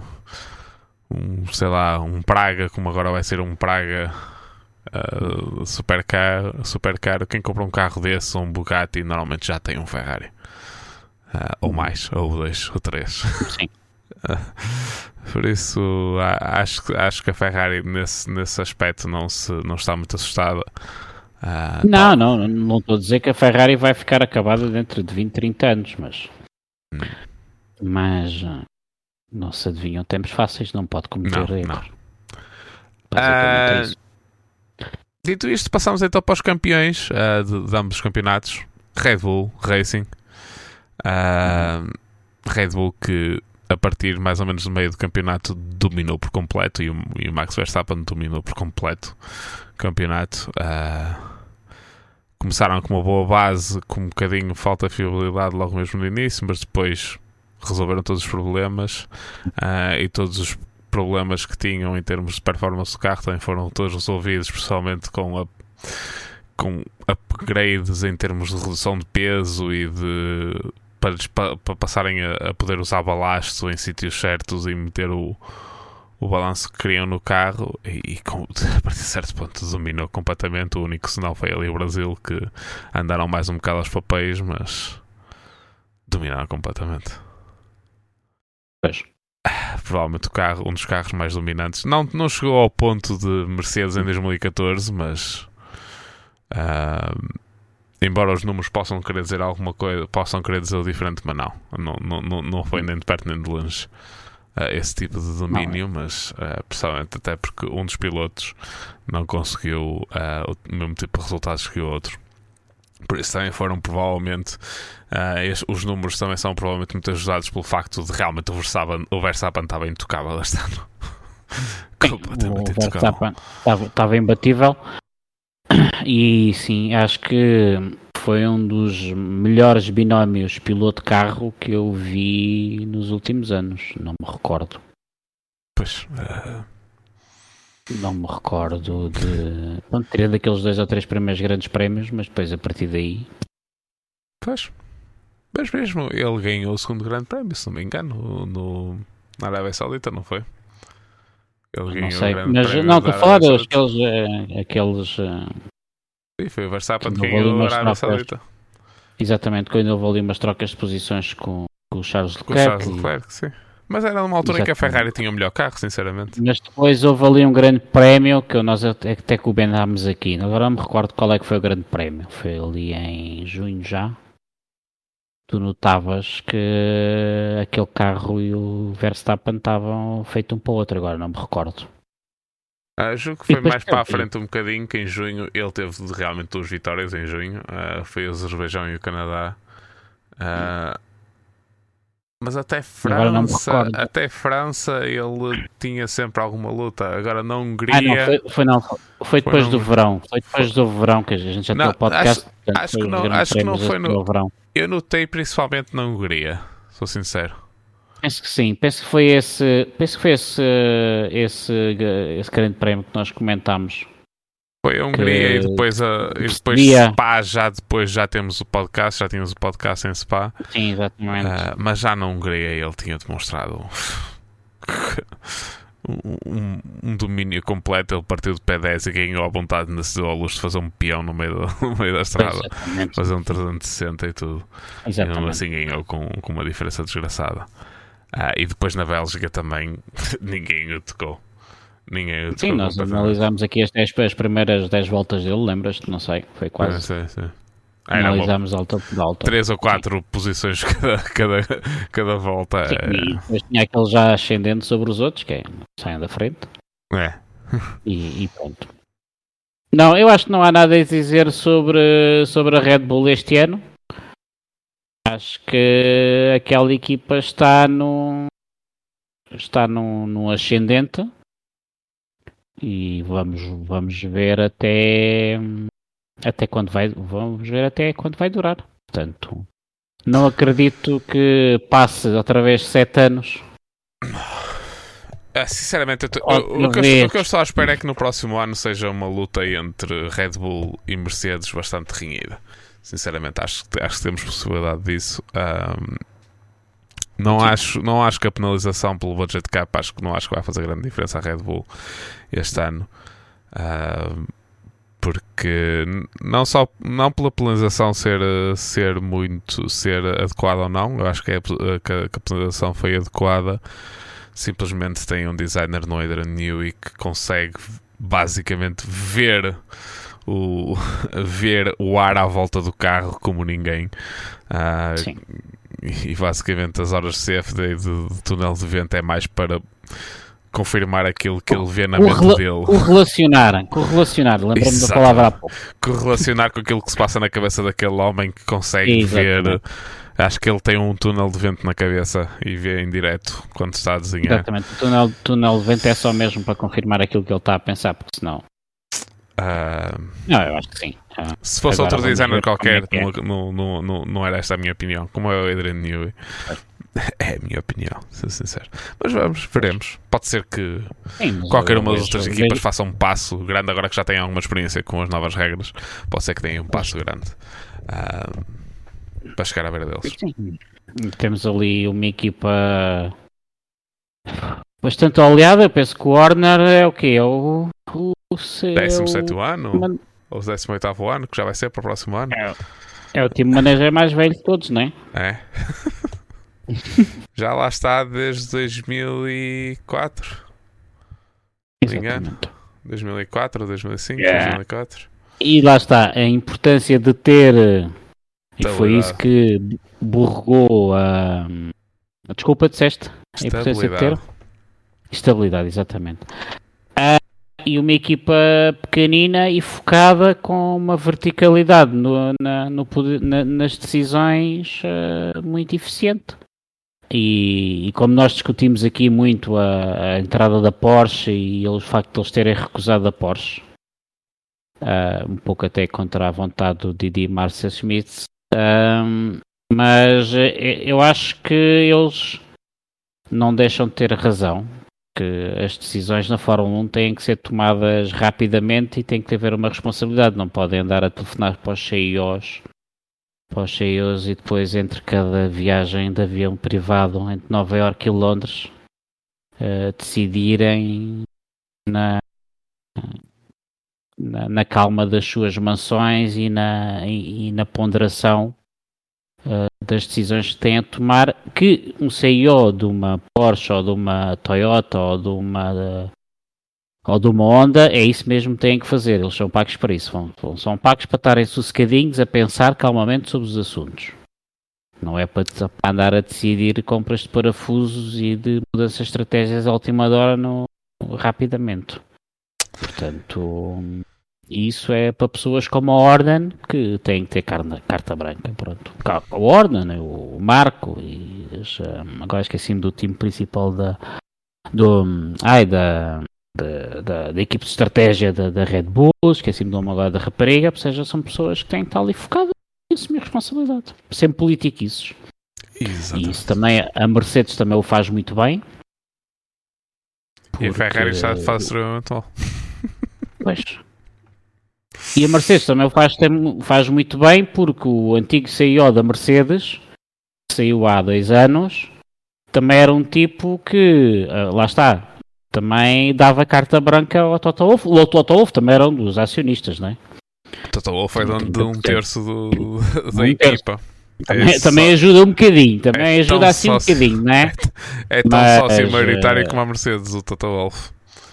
um, sei lá, um Praga, como agora vai ser um Praga uh, super, caro, super caro, quem compra um carro desse ou um Bugatti normalmente já tem um Ferrari. Uh, ou mais, ou dois, ou três. Sim. Por isso, acho, acho que a Ferrari nesse, nesse aspecto não, se, não está muito assustada. Uh, não, não, não estou a dizer que a Ferrari vai ficar acabada dentro de 20, 30 anos, mas. Hum. Mas. Não se adivinham tempos fáceis, não pode cometer não, erros. Não. Uh, Dito isto, passamos então para os campeões uh, de, de, ambos os campeonatos: Red Bull Racing. Uh, Red Bull que a partir mais ou menos do meio do campeonato dominou por completo e o, e o Max Verstappen dominou por completo o campeonato. Uh, começaram com uma boa base, com um bocadinho falta de fiabilidade logo mesmo no início, mas depois resolveram todos os problemas uh, e todos os problemas que tinham em termos de performance do carro também foram todos resolvidos, especialmente com a com upgrades em termos de redução de peso e de para, para, passarem a, a, poder usar balasto em sítios certos e meter o, o balanço que queriam no carro e, e com, a partir de certo ponto dominou completamente. O único sinal foi ali o Brasil que andaram mais um bocado aos papéis, mas dominaram completamente. Pois. Provavelmente o carro, um dos carros mais dominantes. Não, não chegou ao ponto de Mercedes em 2014, mas uh, embora os números possam querer dizer alguma coisa, possam querer dizer o diferente, mas não, não, não, não foi nem de perto nem de longe uh, esse tipo de domínio, não. mas uh, pessoalmente até porque um dos pilotos não conseguiu uh, o mesmo tipo de resultados que o outro. Por isso também foram provavelmente uh, os números também são provavelmente muito ajudados pelo facto de realmente o Verstappen, o Verstappen estava intocável este ano. Completamente intocável. Estava, estava imbatível. E sim, acho que foi um dos melhores binómios piloto-carro que eu vi nos últimos anos. Não me recordo. Pois. Uh... Não me recordo de. Pronto, teria daqueles dois ou três primeiros grandes prémios, mas depois a partir daí. Pois. Mas mesmo ele ganhou o segundo grande prémio, se não me engano, no, na Arábia Saudita, não foi? Ele não sei, mas não, estou a falar daqueles. Uh, aqueles uh, Sim, foi o Verstappen que ganhou a Arábia Saudita. Exatamente, quando houve ali umas trocas de posições com, com o Charles Leclerc. Com o Charles Leclerc, sim. Mas era numa altura Exatamente. em que a Ferrari tinha o melhor carro, sinceramente. Mas depois houve ali um grande prémio que nós até, comentámos aqui. Agora não me recordo qual é que foi o grande prémio. Foi ali em junho já tu notavas que aquele carro e o Verstappen estavam feito um para o outro, agora não me recordo. Uh, julgo que foi mais para a frente um bocadinho, que em junho ele teve realmente duas vitórias em junho. Uh, foi o Azerbaijão e o Canadá. Uh, mas até França, até França ele tinha sempre alguma luta. Agora na Hungria. Ah, não, foi, foi, não, foi depois foi do verão. Foi depois do verão que a gente já não, tem o podcast. Acho, acho que não, acho que não foi no verão. Eu notei principalmente na Hungria, sou sincero. Penso que sim, penso que foi esse, penso que foi esse, esse, esse grande prémio que nós comentámos. Foi a Hungria que... e depois, a, e depois Spa, já depois já temos o podcast, já tínhamos o podcast em Spa. Sim, exatamente. Uh, mas já na Hungria ele tinha demonstrado um, um, domínio completo. Ele partiu de P10 e ganhou a vontade de se ao luxo de fazer um peão no meio, do, no meio da estrada, fazer um 360 e tudo. Exatamente. E mesmo assim ganhou com, com uma diferença desgraçada. Uh, e depois na Bélgica também ninguém o tocou. Ninguém tocou. Sim, nós analisámos aqui as, 10, as primeiras 10 voltas dele, lembras-te? Não sei, foi quase. É, sim, sim. Uma- Analisámos alta por alta. três ou quatro posições cada, cada, cada volta. Sim, e depois tinha aquele já ascendente sobre os outros, que é saem da frente. É. E, e pronto. Não, eu acho que não há nada a dizer sobre, sobre a Red Bull este ano. Acho que aquela equipa está no está no, no ascendente e vamos, vamos ver até até quando vai vamos ver até quando vai durar. Portanto, não acredito que passe outra vez sete anos. Ah, sinceramente, tô- o, o que eu, o que eu estou à espera é que no próximo ano seja uma luta entre Red Bull e Mercedes bastante renhida. Sinceramente, acho, que- acho que temos possibilidade disso. Ahm, não, acho, não acho que a penalização pelo budget cap acho que não acho que vai fazer grande diferença à Red Bull este ano. Ahm, porque não só não pela penalização ser, eh, ser muito ser adequada ou não, eu acho que, é, a- que a- que a penalização foi adequada simplesmente tem um designer no Adrian Newey que consegue basicamente ver o, ver o ar à volta do carro como ninguém. Ah, Sim. e basicamente as horas de CFD e de, de túnel de vento é mais para confirmar aquilo que ele vê na O mente rela- dele, Correlacionar, correlacionar, lembrei-me da palavra há pouco. correlacionar com aquilo que se passa na cabeça daquele homem que consegue ver. Exatamente. Acho que ele tem um túnel de vento na cabeça e vê em direto quando está a desenhar. Exatamente, o túnel, o túnel de vento é só mesmo para confirmar aquilo que ele está a pensar, porque senão. Ah, Não, eu acho que sim. Ah, Se fosse Agora outro designer como qualquer, é é. não, não, não, não era esta a minha opinião. Como é o Adrian Newey. É a minha opinião, ser sincero. Mas vamos, veremos. Pode ser que sim, qualquer uma das vejo- outras vejo- equipas faça um passo grande, agora que já têm alguma experiência com as novas regras. Pode ser que tenham um passo grande ah, para chegar à beira deles. Sim. Temos ali uma equipa bastante oleada. Eu penso que o Warner é o quê? É o, o, o seu- 17 ano, Man- ou 18 ano, que já vai ser para o próximo ano. É, é o time manager mais velho de todos, não é? É. já lá está desde 2004. Me engano. Exatamente. 2004, 2005, Yeah. 2004. E lá está a importância de ter. E foi isso que borregou a. Desculpa, disseste? A importância de ter? Estabilidade, exatamente. E uma equipa pequenina e focada com uma verticalidade no- na- no na- nas decisões ah, muito eficiente. E, e como nós discutimos aqui muito a, a entrada da Porsche e o facto de eles terem recusado a Porsche, ah, um pouco até contra a vontade do Didi Marcia Schmidt, ahm, mas eh, eu acho que eles não deixam de ter razão que as decisões na Fórmula 1 têm que ser tomadas rapidamente e tem que haver uma responsabilidade. Não podem andar a telefonar para os CEOs, para os CEOs e depois entre cada viagem de avião privado entre Nova Iorque e Londres eh, decidirem na, na, na calma das suas mansões e na, e, e na ponderação eh, das decisões que têm a tomar, que um CEO de uma Porsche ou de uma Toyota ou de uma ou de uma Honda, é isso mesmo que têm que fazer. Eles são pagos para isso. Vão- são pagos para estarem sossegadinhos a pensar calmamente sobre os assuntos. Não é para, andar a decidir compras de parafusos e de mudanças de estratégias à última hora no, rapidamente. Portanto, isso é para pessoas como a Orden que têm que ter carne- carta branca. Pronto. A Orden, o Marco e hum, agora esqueci-me do time principal da do ai da da, da, da equipe de estratégia da, da Red Bull, esqueci-me do nome agora da rapariga, ou seja, são pessoas que têm que estar ali focadas e assumir responsabilidade. Sempre politiquices. E Exatamente. isso também, a Mercedes também o faz muito bem. E a porque- Ferrari está de fase mal. Pois. E a Mercedes também faz, faz muito bem porque o antigo CEO da Mercedes, que saiu há dois anos, também era um tipo que, ah, lá está, também dava carta branca ao Toto Wolff. O Toto Wolff também era um dos acionistas, não é? Toto Wolff é dono de um terço do, da Um equipa. Também, É também só- ajuda um bocadinho, também é ajuda assim um sócio. bocadinho, não é? É tão Mas, sócio maioritário eh, como a Mercedes, o Toto Wolff.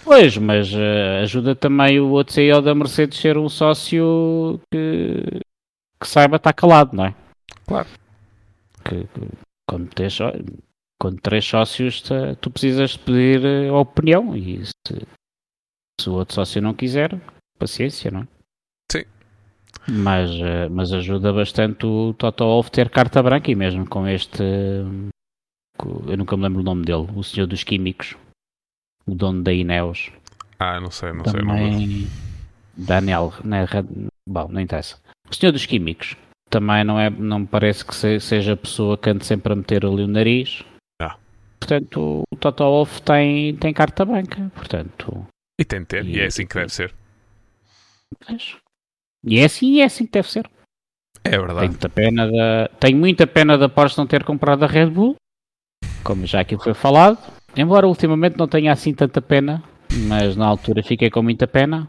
Pois, mas eh, ajuda também o outro CEO da Mercedes ser um sócio que, que saiba estar calado, não é? Claro. Que, que, quando, tens, quando três sócios, te- tu precisas de pedir eh, a opinião e se, se o outro sócio não quiser, paciência, não é? Sim. Mas, eh, mas ajuda bastante o Toto Wolff ter carta branca e mesmo com este. Eu nunca me lembro o nome dele, o senhor dos químicos, o dono da Ineos. Ah, não sei, não sei. Também. Daniel, né, bom, não interessa. O senhor dos químicos também não, é, não me parece que se- seja a pessoa que ande sempre a meter ali o nariz. Ah. Portanto, o Toto Wolff tem, tem carta branca. Portanto, E tem de ter, e é assim que deve ser. Pois. E é assim e é assim que deve ser. É Tenho verdade. muita pena da, tenho muita pena da Porsche não ter comprado a Red Bull, como já aqui foi falado. Embora ultimamente não tenha assim tanta pena, mas na altura fiquei com muita pena.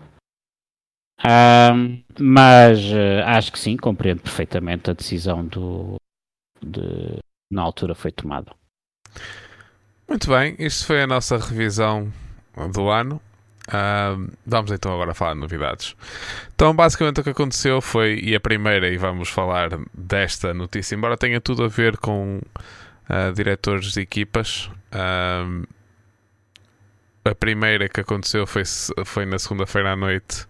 Ahm, mas eh, acho que sim, compreendo perfeitamente a decisão do de, na altura foi tomada. Muito bem, isto foi a nossa revisão do ano. Ahm, vamos então agora falar de novidades. Então, basicamente, o que aconteceu foi, e a primeira, e vamos falar desta notícia, embora tenha tudo a ver com ah, diretores de equipas. a primeira que aconteceu foi, foi na segunda-feira à noite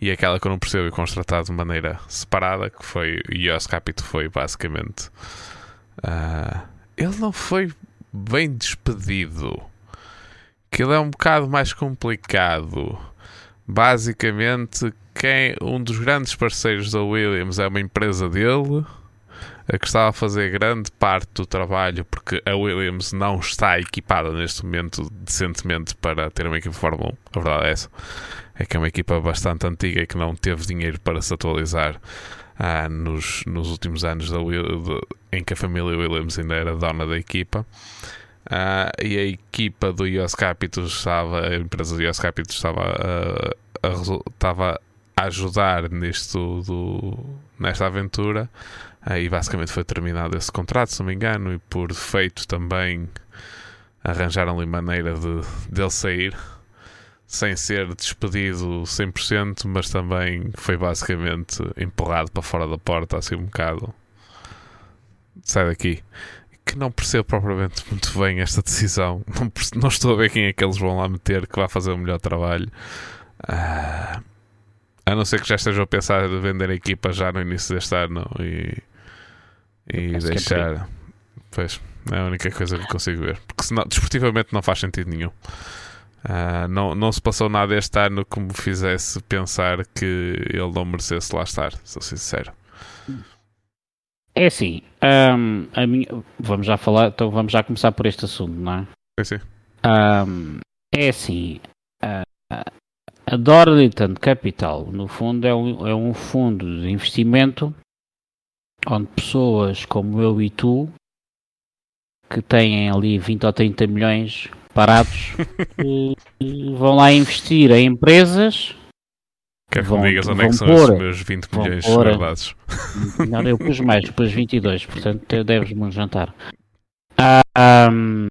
e aquela que eu não percebo e contratado de maneira separada, que foi o Capito foi basicamente. ah, ele não foi bem despedido. Aquilo é um bocado mais complicado. Basicamente, quem, um dos grandes parceiros da Williams é uma empresa dele, que estava a fazer grande parte do trabalho, porque a Williams não está equipada neste momento decentemente para ter uma equipa de Fórmula 1. A verdade é essa. É que é uma equipa bastante antiga e que não teve dinheiro para se atualizar ah, nos, nos últimos anos da de- em que a família Williams ainda era dona da equipa. Ah, e a equipa do US Capital estava, a empresa do US Capital estava a, a resu- estava a ajudar nisto do, nesta aventura. Ah, e basicamente foi terminado esse contrato, se não me engano, e por defeito também arranjaram-lhe maneira de dele sair sem ser despedido 100%, mas também foi basicamente empurrado para fora da porta, assim um bocado. Sai daqui. Que não percebo propriamente muito bem esta decisão. Não, perce- não estou a ver quem é que eles vão lá meter que vai fazer o melhor trabalho. Ah, a não ser que já estejam a pensar de vender a equipa já no início deste ano e, e é deixar. Pois, é a única coisa que consigo ver. Porque senão, desportivamente não faz sentido nenhum. Ah, não, não se passou nada este ano que me fizesse pensar que ele não merecesse lá estar, sou sincero. É assim, a minha, vamos já falar, então vamos já começar por este assunto, não é? Sim, sim. Ahm, é assim, a, a- a Dorliton Capital, no fundo, é um, é um fundo de investimento onde pessoas como eu e tu, que têm ali 20 ou 30 milhões parados, eh, vão lá investir em empresas. Quero que Vão- me digas onde é que são pôr- esses meus 20 vão milhões guardados. Não, eu pus mais, pus 22, portanto deves-me um jantar. Ah, ahm,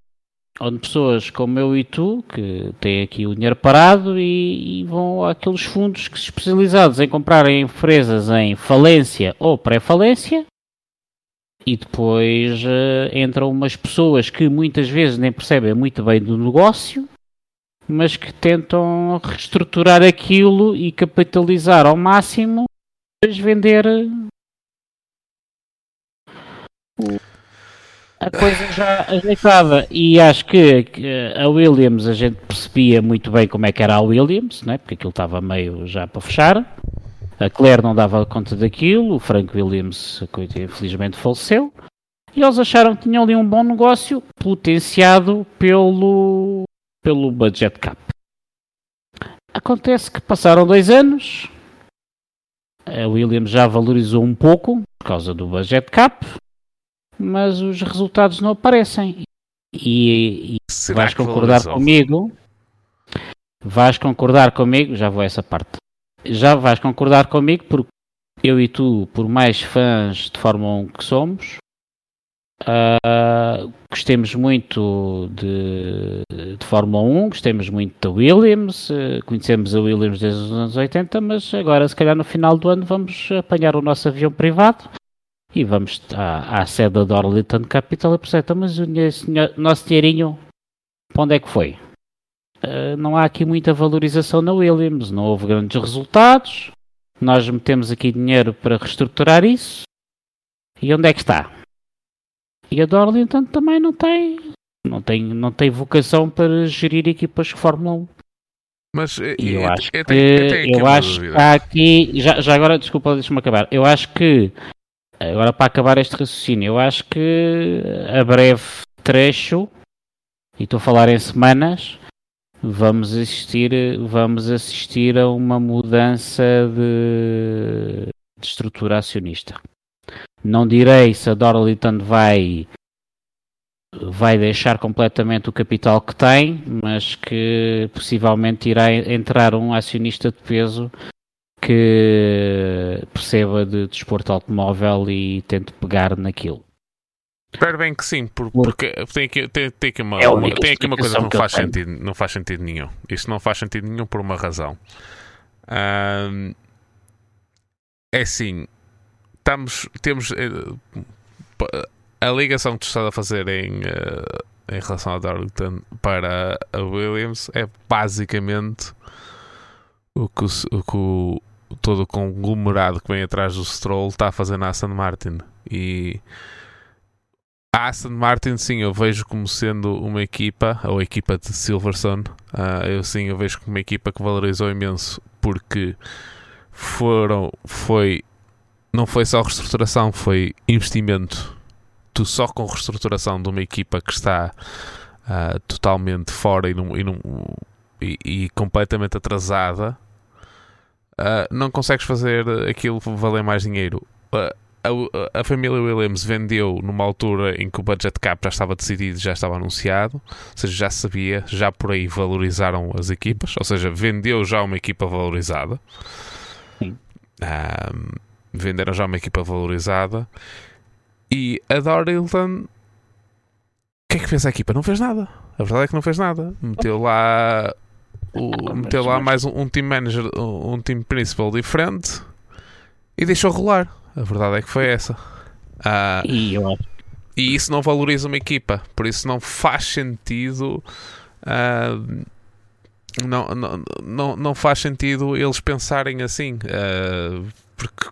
onde pessoas como eu e tu, que têm aqui o dinheiro parado e, e vão àqueles fundos que se especializados em comprar empresas em falência ou pré-falência e depois eh, entram umas pessoas que muitas vezes nem percebem muito bem do negócio mas que tentam reestruturar aquilo e capitalizar ao máximo depois vender o- a coisa já ajeitada. E acho que a Williams a gente percebia muito bem como é que era a Williams, né? porque aquilo estava meio já para fechar. A Claire não dava conta daquilo, o Frank Williams infelizmente faleceu. E eles acharam que tinham ali um bom negócio potenciado pelo, pelo budget cap. Acontece que passaram dois anos, a Williams já valorizou um pouco por causa do budget cap, mas os resultados não aparecem. E, e Será vais que concordar comigo? Vais concordar comigo? Já vou a essa parte. Já vais concordar comigo porque eu e tu, por mais fãs de Fórmula 1 que somos, Uh, gostemos muito de, de, Fórmula 1, gostemos muito da Williams, uh, conhecemos a Williams desde os anos 80, mas agora, se calhar, no final do ano, vamos apanhar o nosso avião privado e vamos à, à sede da Orliton Capital e perceber, então, mas o nosso dinheirinho, para onde é que foi? Uh, não há aqui muita valorização na Williams, não houve grandes resultados, nós metemos aqui dinheiro para reestruturar isso, e onde é que está? E a Darlington também não tem, não tem, não tem vocação para gerir equipas de Fórmula 1. Mas eh, eu, eu acho que, eu, eu acho que há aqui, já, já agora, desculpa, deixa-me acabar. Eu acho que, agora para acabar este raciocínio, eu acho que a breve trecho, e estou a falar em semanas, vamos assistir, vamos assistir a uma mudança de, de estrutura acionista. Não direi se a Dorliton vai vai deixar completamente o capital que tem, mas que possivelmente irá entrar um acionista de peso que perceba de desporto automóvel e tente pegar naquilo. Espero bem que sim, porque tem aqui, tem, tem aqui uma, é uma tem aqui uma coisa que não faz, sentido, não faz sentido nenhum. Isto não faz sentido nenhum por uma razão. Um, é assim, estamos, temos uh, a ligação que tu estás a fazer em, uh, em relação a Darlington para a Williams é basicamente o que, o, o que o, todo o conglomerado que vem atrás do Stroll está a fazer Aston Martin e a Aston Martin sim eu vejo como sendo uma equipa ou a equipa de Silverstone uh, eu sim eu vejo como uma equipa que valorizou imenso porque foram foi não foi só reestruturação, foi investimento. Tu só com reestruturação de uma equipa que está uh, totalmente fora e, num, e, num, e, e, completamente atrasada, uh, não consegues fazer aquilo valer mais dinheiro. Uh, a, a, família Williams vendeu numa altura em que o budget cap já estava decidido, já estava anunciado, ou seja, já sabia, já por aí valorizaram as equipas, ou seja, vendeu já uma equipa valorizada. Sim. Um, venderam já uma equipa valorizada. E a Dorilton, o que é que fez a equipa? Não fez nada. A verdade é que não fez nada. Meteu lá, o, meteu lá mais um, um team manager, um, um team principal diferente e deixou rolar. A verdade é que foi essa. Ah, e, e isso não valoriza uma equipa, por isso não faz sentido. Uh, não, não, não, não faz sentido eles pensarem assim. Porque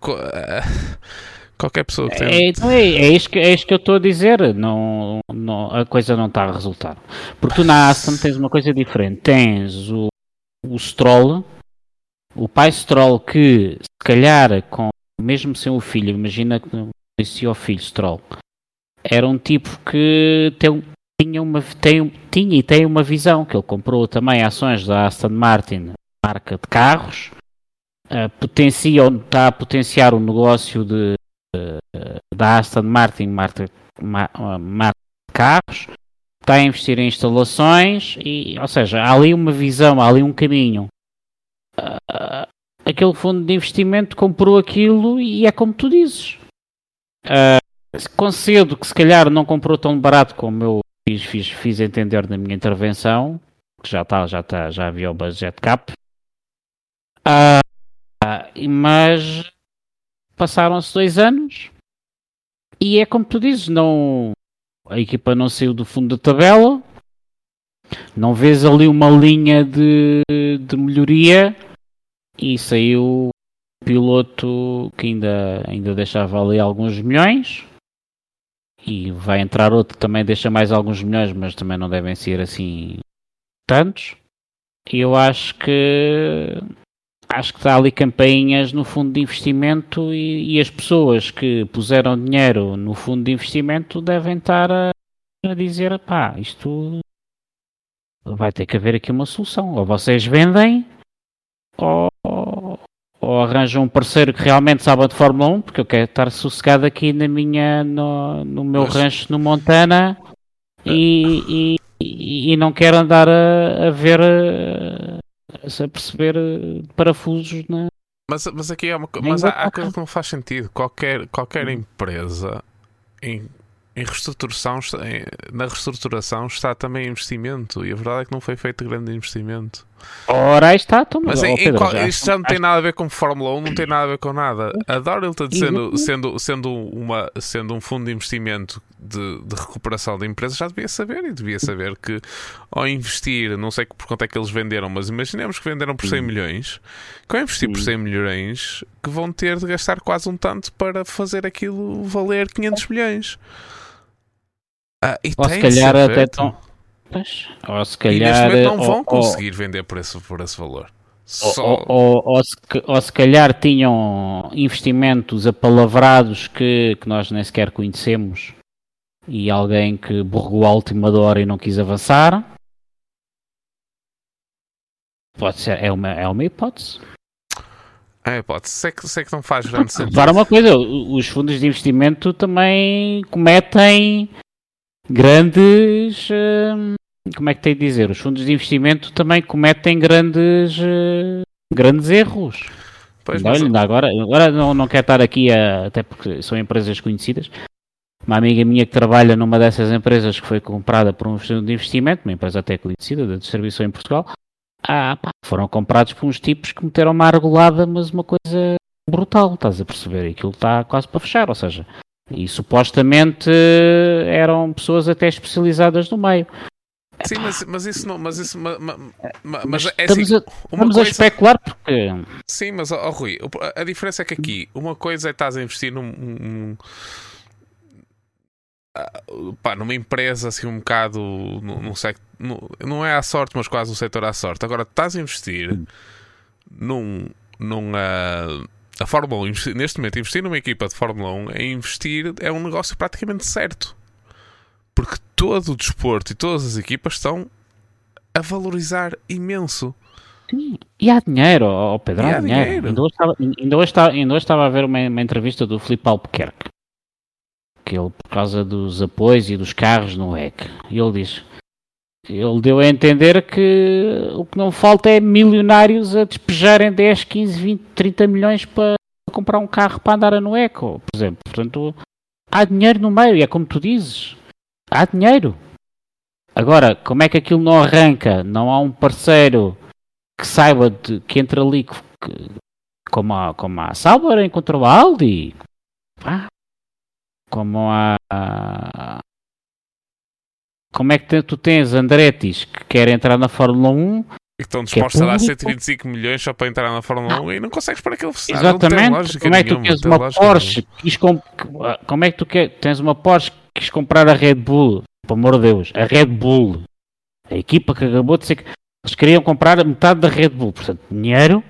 qualquer pessoa que. É, então é, é, isto que, é isto que eu estou a dizer. Não, não, a coisa não está a resultar. Porque tu na Aston tens uma coisa diferente. Tens o, o Stroll, o pai Stroll, que se calhar, com, mesmo sem o filho, imagina que não conhecia o filho Stroll, era um tipo que tem, tinha, uma, tem, tinha e tem uma visão, que ele comprou também ações da Aston Martin, marca de carros uh, potencia, está a potenciar o negócio de, da Aston Martin, marca, marca carros, está a investir em instalações, e, ou seja, há ali uma visão, há ali um caminho. Uh, aquele fundo de investimento comprou aquilo e é como tu dizes. Uh, concedo que se calhar não comprou tão barato como eu fiz, fiz, fiz entender na minha intervenção, que já está, já está, já havia o budget cap. Uh, mas passaram-se dois anos e é como tu dizes, não, a equipa não saiu do fundo da tabela, não vês ali uma linha de, de melhoria e saiu um piloto que ainda, ainda deixava ali alguns milhões e vai entrar outro que também deixa mais alguns milhões, mas também não devem ser assim tantos. Eu acho que acho que está ali campainhas no fundo de investimento e, e, as pessoas que puseram dinheiro no fundo de investimento devem estar a, a dizer, pá, isto vai ter que haver aqui uma solução. Ou vocês vendem ou, ou arranjam um parceiro que realmente saiba de Fórmula 1, porque eu quero estar sossegado aqui na minha, no, no meu Mas... rancho no Montana e, e, e, não quero andar a, a ver a perceber eh, parafusos na. Mas, mas aqui é uma, mas há, há coisa que não faz sentido. Qualquer, qualquer empresa em, em reestruturação, na reestruturação está também investimento e a verdade é que não foi feito grande investimento. Ora, aí está, então, mas em, Pedro, qual, isto já não tem nada a ver com Fórmula 1, não tem nada a ver com nada. A Dorilton, sendo, sendo, sendo, uma, sendo um fundo de investimento de, de, recuperação da empresa, já devia saber e devia saber que ao investir, não sei por quanto é que eles venderam, mas imaginemos que venderam por 100 milhões, que ao investir por 100 milhões, que vão ter de gastar quase um tanto para fazer aquilo valer 500 milhões. Ah, ou se calhar até tão. Pois, ou se calhar. E neste momento não vão ou, conseguir ou, vender por esse, por esse valor. Só... Ou, ou, se, ou se calhar tinham investimentos apalavrados que, que nós nem sequer conhecemos e alguém que borrou a última hora e não quis avançar. Pode ser, é uma, é uma hipótese. É hipótese, sei que, sei que não faz grande sentido. Agora uma coisa, os fundos de investimento também cometem grandes. Hum, como é que tem de dizer? Os fundos de investimento também cometem grandes, hum, grandes erros. Pois, mas... Olha, agora, agora não, não quero estar aqui, a, até porque são empresas conhecidas. Uma amiga minha que trabalha numa dessas empresas que foi comprada por um fundo de investimento, uma empresa até conhecida, de distribuição em Portugal, ah, pá, foram comprados por uns tipos que meteram uma argolada, mas uma coisa brutal, estás a perceber? Aquilo está quase para fechar, ou seja, e supostamente eram pessoas até especializadas no meio. Sim, mas, mas isso não. Mas isso. Ma, ma, ma, mas é assim, estamos, a, estamos coisa... a, especular porque. Sim, mas, oh, Rui, a diferença é que aqui, uma coisa é estás a investir num. num ah, pá, numa empresa assim um bocado num, num sector, não é à sorte, mas quase um setor à sorte. Agora estás a investir num, num uh, a Fórmula 1, neste momento, investir numa equipa de Fórmula 1 é investir, é um negócio praticamente certo. Porque todo o desporto e todas as equipas estão a valorizar imenso. Sim, e há dinheiro, oh Pedro, há, há dinheiro. dinheiro. Ainda, hoje estava, ainda, hoje estava, ainda hoje estava a ver uma, uma entrevista do Filipe Albuquerque, que ele, por causa dos apoios e dos carros no EC, e ele diz: ele deu a entender que o que não falta é milionários a despejarem 10, 15, 20, 30 milhões para comprar um carro para andar no Eco, por exemplo. Portanto, há dinheiro no meio, e é como tu dizes. Há dinheiro. Agora, como é que aquilo não arranca? Não há um parceiro que saiba de, que entra ali que, como, a, como a Sauber encontrou a Aldi. como a, como é que tu tens Andrettis que quer entrar na Fórmula 1 e que estão dispostos que é a dar 125 milhões só para entrar na Fórmula não. 1 e não consegues para aquele Exatamente. como é que tu tens uma Porsche como é que tu quer, tens uma Porsche quis comprar a Red Bull? Pelo amor de Deus, a Red Bull, a equipa que acabou de ser. Eles queriam comprar metade da Red Bull, portanto, dinheiro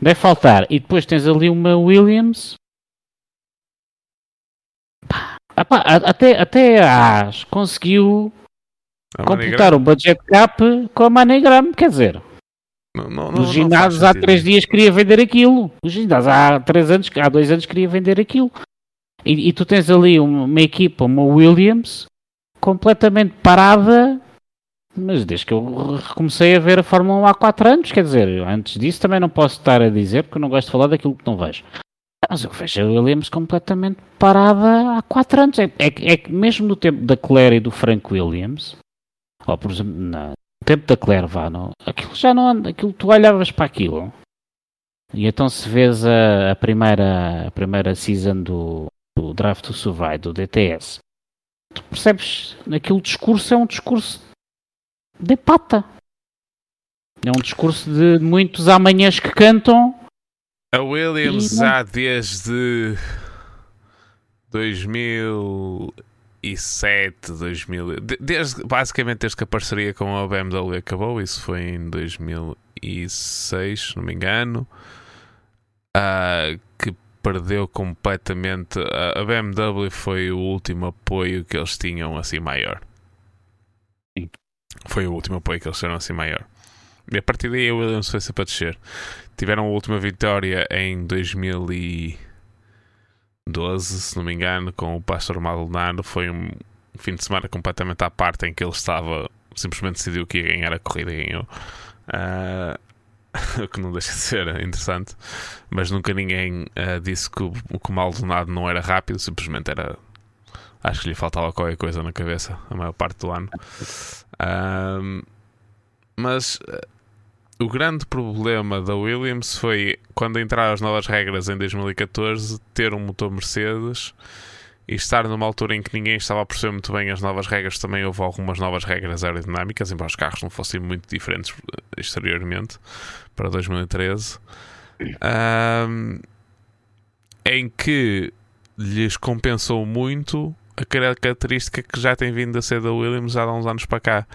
deve faltar. E depois tens ali uma Williams. até, até a AS conseguiu completar o budget cap com a MoneyGram, quer dizer. Não, não, não, os ginásios há três dias queria vender aquilo. Os ginásios há três anos, há dois anos queria vender aquilo. E, e tu tens ali uma, uma, equipa, uma Williams, completamente parada, mas desde que eu comecei a ver a Fórmula 1 há quatro anos, quer dizer, antes disso também não posso estar a dizer, porque não gosto de falar daquilo que não vejo. Mas eu vejo a Williams completamente parada há quatro anos. É, é, é que mesmo no tempo da Claire e do Frank Williams, ou por exemplo, no tempo da Claire Vano, aquilo já não anda, aquilo tu olhavas para aquilo. E então se vês a, a primeira, a primeira season do, do Draft to Survive, do DTS, tu percebes, aquele discurso é um discurso de pata. É um discurso de muitos amanhãs que cantam. A Williams já desde 2000 2007, 2000, desde, basicamente desde que a parceria com a BMW acabou, isso foi em 2006, se não me engano, uh, que perdeu completamente. A BMW foi o último apoio que eles tinham assim maior. Sim. Foi o último apoio que eles tiveram assim maior. E a partir daí a Williams foi sempre a descer. Tiveram a última vitória em 2000 e 12, se não me engano, com o Pastor Maldonado. Foi um fim de semana completamente à parte em que ele estava simplesmente decidiu que ia ganhar a corrida e ganhou. Uh, o que não deixa de ser interessante, mas nunca ninguém uh, disse que o, que o Maldonado não era rápido, simplesmente era Acho que lhe faltava qualquer coisa na cabeça a maior parte do ano. Um, mas uh, o grande problema da Williams foi quando entraram as novas regras em 2014 ter um motor Mercedes e estar numa altura em que ninguém estava a perceber muito bem as novas regras, também houve algumas novas regras aerodinâmicas, embora os carros não fossem muito diferentes eh, exteriormente para 2013, um, em que lhes compensou muito a característica que já tem vindo a ser da Williams há uns anos para cá,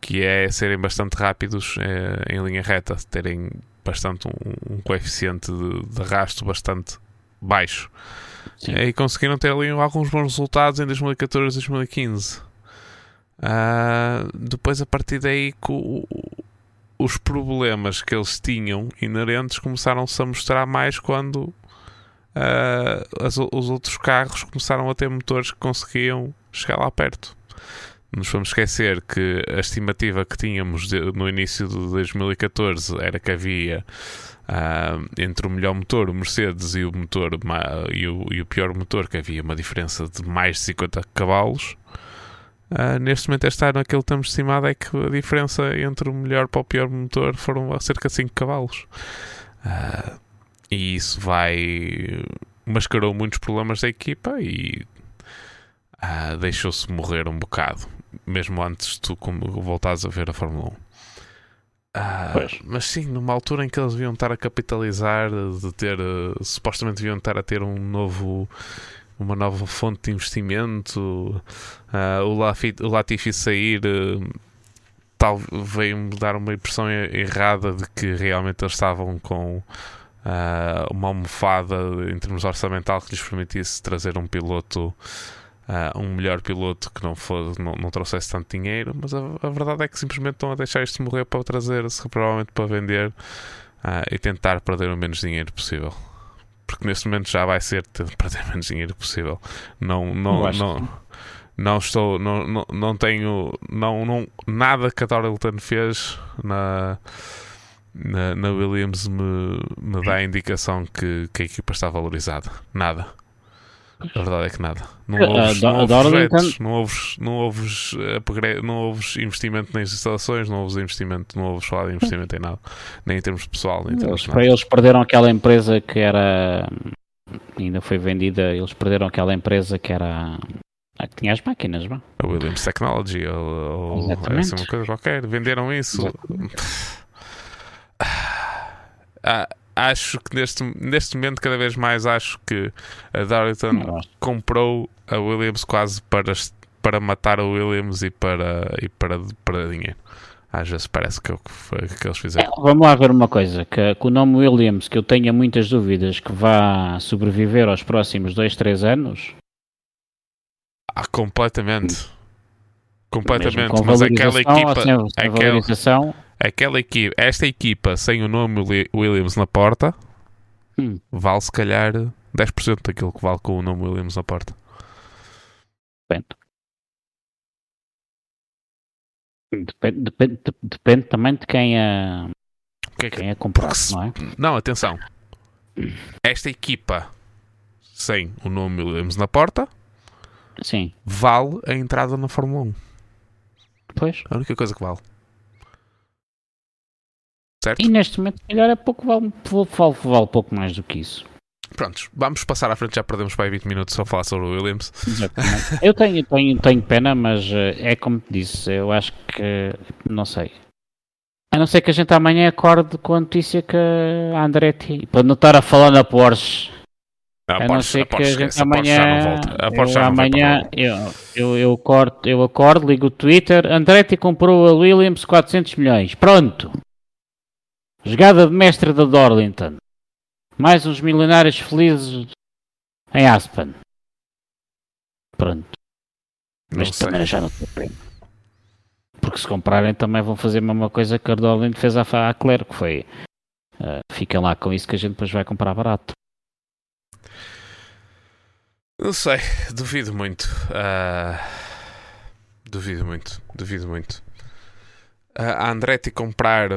que é serem bastante rápidos eh, em linha reta, terem bastante um, um coeficiente de, de arrasto bastante baixo. Sim. E conseguiram ter ali alguns bons resultados em 2014 e 2015. Uh, depois, a partir daí, os problemas que eles tinham inerentes começaram-se a mostrar mais quando uh, as, os outros carros começaram a ter motores que conseguiam chegar lá perto. Nos vamos esquecer que a estimativa que tínhamos de, no início de 2014 era que havia Uh, entre o melhor motor, o Mercedes, e o motor e o, e o, pior motor, que havia uma diferença de mais de 50 cavalos. Uh, neste momento, este ano, aquilo que estamos estimado é que a diferença entre o melhor para o pior motor foram cerca de 5 cavalos. Uh, e isso vai. mascarou muitos problemas da equipa e deixou-se morrer um bocado, mesmo antes de tu voltares a ver a Fórmula 1. Ah, mas sim, numa altura em que eles deviam estar a capitalizar, de ter, uh, supostamente deviam estar a ter um novo, uma nova fonte de investimento, uh, o, Latifi, o Latifi sair, uh, tal, veio-me dar uma impressão errada de que realmente eles estavam com uma almofada em termos orçamental que lhes permitisse trazer um piloto uh, um melhor piloto que não, fosse, não, não trouxesse tanto dinheiro, mas a, a, verdade é que simplesmente estão a deixar isto morrer para trazer-se, provavelmente para vender uh, e tentar perder o menos dinheiro possível. Porque neste momento já vai ser perder o menos dinheiro possível. Não, não, não, não, estou, não, não, não tenho, não, não, nada que a Torrington fez na. Na, na, Williams me, me dá a indicação que, que a equipa está valorizada. Nada. A verdade é que nada. Não houves, uh, não houves não houves, não, houves, não houves investimento nas instalações, não houves investimento, não houves falar de investimento em nada, nem em termos pessoal, nem em termos eles, eles perderam aquela empresa que era ainda foi vendida, eles perderam aquela empresa que era a que tinha as máquinas, não? A Williams Technology ou, ou essa uma coisa qualquer, venderam isso. Ah, acho que neste, neste momento, cada vez mais acho que a Darlington comprou a Williams quase para, para matar a Williams e para, e para, para dinheiro. Às vezes parece que, foi o que eles fizeram. É, vamos lá ver uma coisa: que, que, o nome Williams, que eu tenha muitas dúvidas que vá sobreviver aos próximos 2, 3 anos. Ah, completamente. Completamente. Mas aquela equipa. Assim, aquela, aquela equipa, esta equipa sem o nome Williams na porta hum. vale se calhar 10% daquilo que vale com o nome Williams na porta. Depende. Depende, depende, depende também de quem a, que é que, quem a comprar, não é? Não, atenção. Esta equipa sem o nome Williams na porta Sim. vale a entrada na Fórmula 1. Pois. A única coisa que vale certo? E neste momento, se calhar, é pouco, vale, vale, vale pouco mais do que isso. Prontos, vamos passar à frente, já perdemos para aí 20 minutos só a falar sobre o Williams. Exatamente. eu tenho, tenho, tenho pena, mas eh, é como te disse, eu acho que, não sei. A não ser que a gente amanhã acorde com a notícia que a Andretti, para não estar a falar na Porsche, a, a não ser a que a gente amanhã, a Porsche eu, amanhã eu, eu, eu, corto, eu acordo, ligo o Twitter, Andretti comprou a Williams 400 milhões, pronto. Jogada de mestre da Dorlington. Mais uns milionários felizes em Aspen. Pronto. Mas também já não tem pena. Porque se comprarem também vão fazer a mesma coisa que a Dorlington fez à, à Claire, que foi uh, fiquem lá com isso que a gente depois vai comprar barato. Não sei, duvido muito. Uh, duvido muito, duvido muito. Uh, a Andretti comprar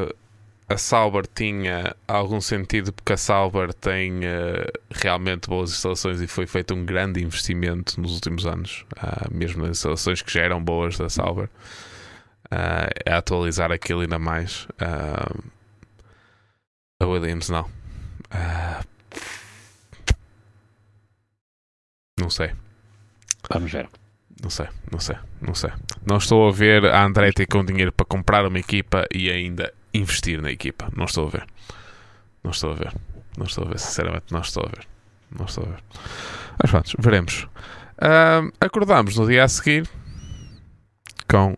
a Sauber tinha algum sentido porque a Sauber tem uh, realmente boas instalações e foi feito um grande investimento nos últimos anos, uh, mesmo nas instalações que já eram boas da Sauber, uh, a atualizar aquilo ainda mais. a Williams não. não sei. Vamos ver. Não sei, não sei, não sei. Não estou a ver a Andretti com dinheiro para comprar uma equipa e ainda investir na equipa. Não estou a ver. Não estou a ver. Não estou a ver, sinceramente, não estou a ver. Não estou a ver. Mas pronto, veremos. Uh, acordamos no dia a seguir com,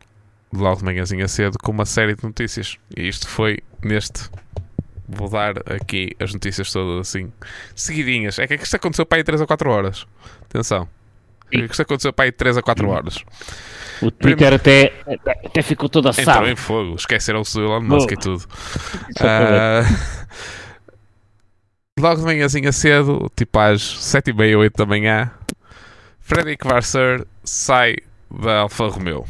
logo de manhãzinha cedo, com uma série de notícias. E isto foi neste. Vou dar aqui as notícias todas assim, seguidinhas. É que isto aconteceu para aí 3 ou 4 horas. Atenção. Isto aconteceu para aí 3 a 4 horas. O Twitter até, até ficou todo assado. Entrou em fogo. Esqueceram-se do Elon Musk oh. e tudo. Uh, logo de manhãzinha cedo, tipo às 7h30, 8 da manhã, Frederic Vasseur sai da Alfa Romeo.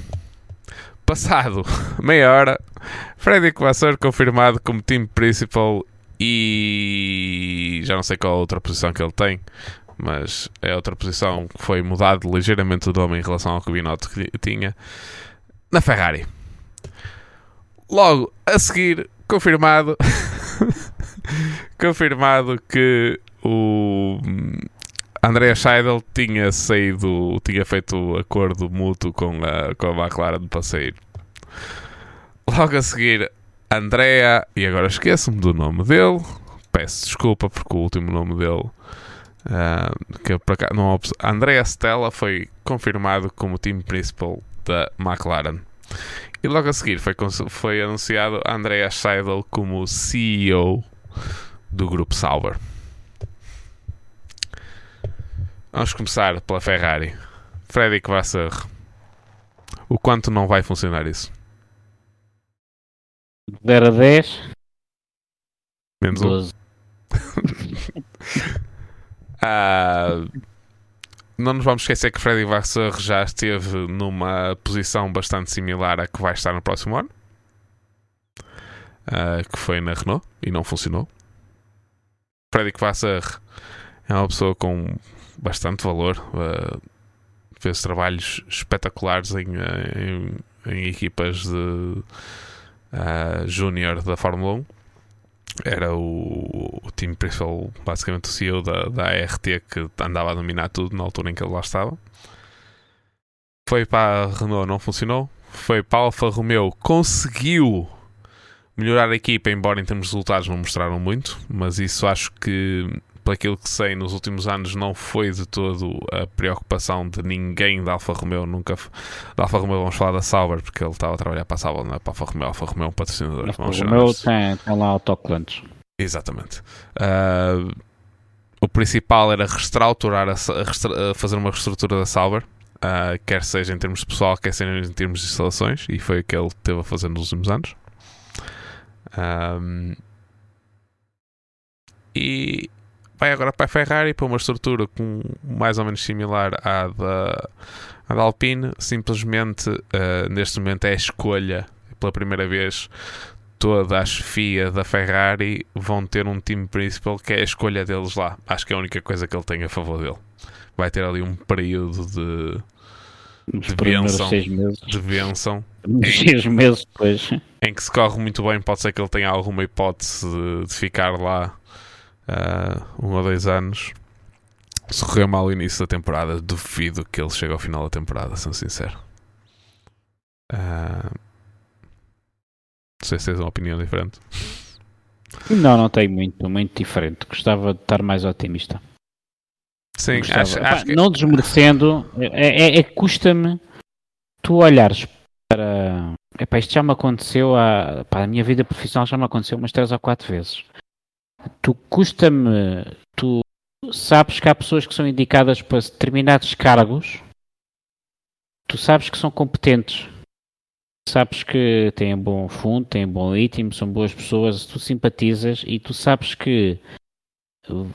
Passado meia hora, Frederic Vasseur confirmado como team principal e já não sei qual a outra posição que ele tem, mas é outra posição que foi mudado ligeiramente o nome em relação ao que tinha, na Ferrari. Logo a seguir, confirmado, confirmado que o Andrea Scheidel tinha saído, tinha feito acordo mútuo com a, com a McLaren para sair. Logo a seguir, Andrea, e agora esqueço-me do nome dele, peço desculpa porque o último nome dele Uh, que para cá, não, Andrea Stella foi confirmado como time principal da McLaren. E logo a seguir foi, foi anunciado Andrea Seidel como CEO do grupo Sauber. Vamos começar pela Ferrari. Frederic Vasseur. O quanto não vai funcionar isso? 0 a 10. Menos 12. Um. Uh, não nos vamos esquecer que Freddy Vasseur já esteve numa posição bastante similar à que vai estar no próximo ano, uh, que foi na Renault e não funcionou. Freddy Vasseur é uma pessoa com bastante valor, uh, fez trabalhos espetaculares em, em, em equipas de uh, júnior da Fórmula 1 era o, o time principal, basicamente o CEO da, da ART que andava a dominar tudo na altura em que ele lá estava. Foi para a Renault, não funcionou. Foi para a Alfa Romeo, conseguiu melhorar a equipa, embora em termos de resultados não mostraram muito, mas isso acho que pelo aquilo que sei, nos últimos anos não foi de todo a preocupação de ninguém da Alfa Romeo, nunca da Alfa Romeo vamos falar da Sauber, porque ele estava a trabalhar para a Sauber, não é para a Alfa Romeo, a Alfa Romeo é um patrocinador. A Alfa Romeo tem, tem lá autoclantes. Exatamente. Uh, o principal era reestruturar, a, a, a, fazer uma reestrutura da Sauber, uh, quer seja em termos de pessoal, quer seja em termos de instalações, e foi o que ele teve a fazer nos últimos anos. Um, e vai agora para a Ferrari para uma estrutura com, mais ou menos similar à da, à da Alpine. Simplesmente, uh, neste momento, é a escolha pela primeira vez. Toda a chefia da Ferrari vão ter um time principal que é a escolha deles lá. Acho que é a única coisa que ele tem a favor dele. Vai ter ali um período de, de benção, de benção seis meses depois em que se corre muito bem pode ser que ele tenha alguma hipótese de, de ficar lá uh, um ou dois anos. Se correu mal o início da temporada, duvido que ele chegue ao final da temporada, sendo sincero. Uh, não sei se tens uma opinião diferente. Não, não tenho muito, muito diferente. Gostava de estar mais otimista. Sim, acho, acho que... Não desmerecendo, é, é, é custa-me tu olhares para. Epá, isto já me aconteceu, a, a minha vida profissional já me aconteceu umas três ou quatro vezes tu custa-me, tu sabes que há pessoas que são indicadas para determinados cargos, tu sabes que são competentes, sabes que têm bom fundo, têm bom ritmo, são boas pessoas, tu simpatizas e tu sabes que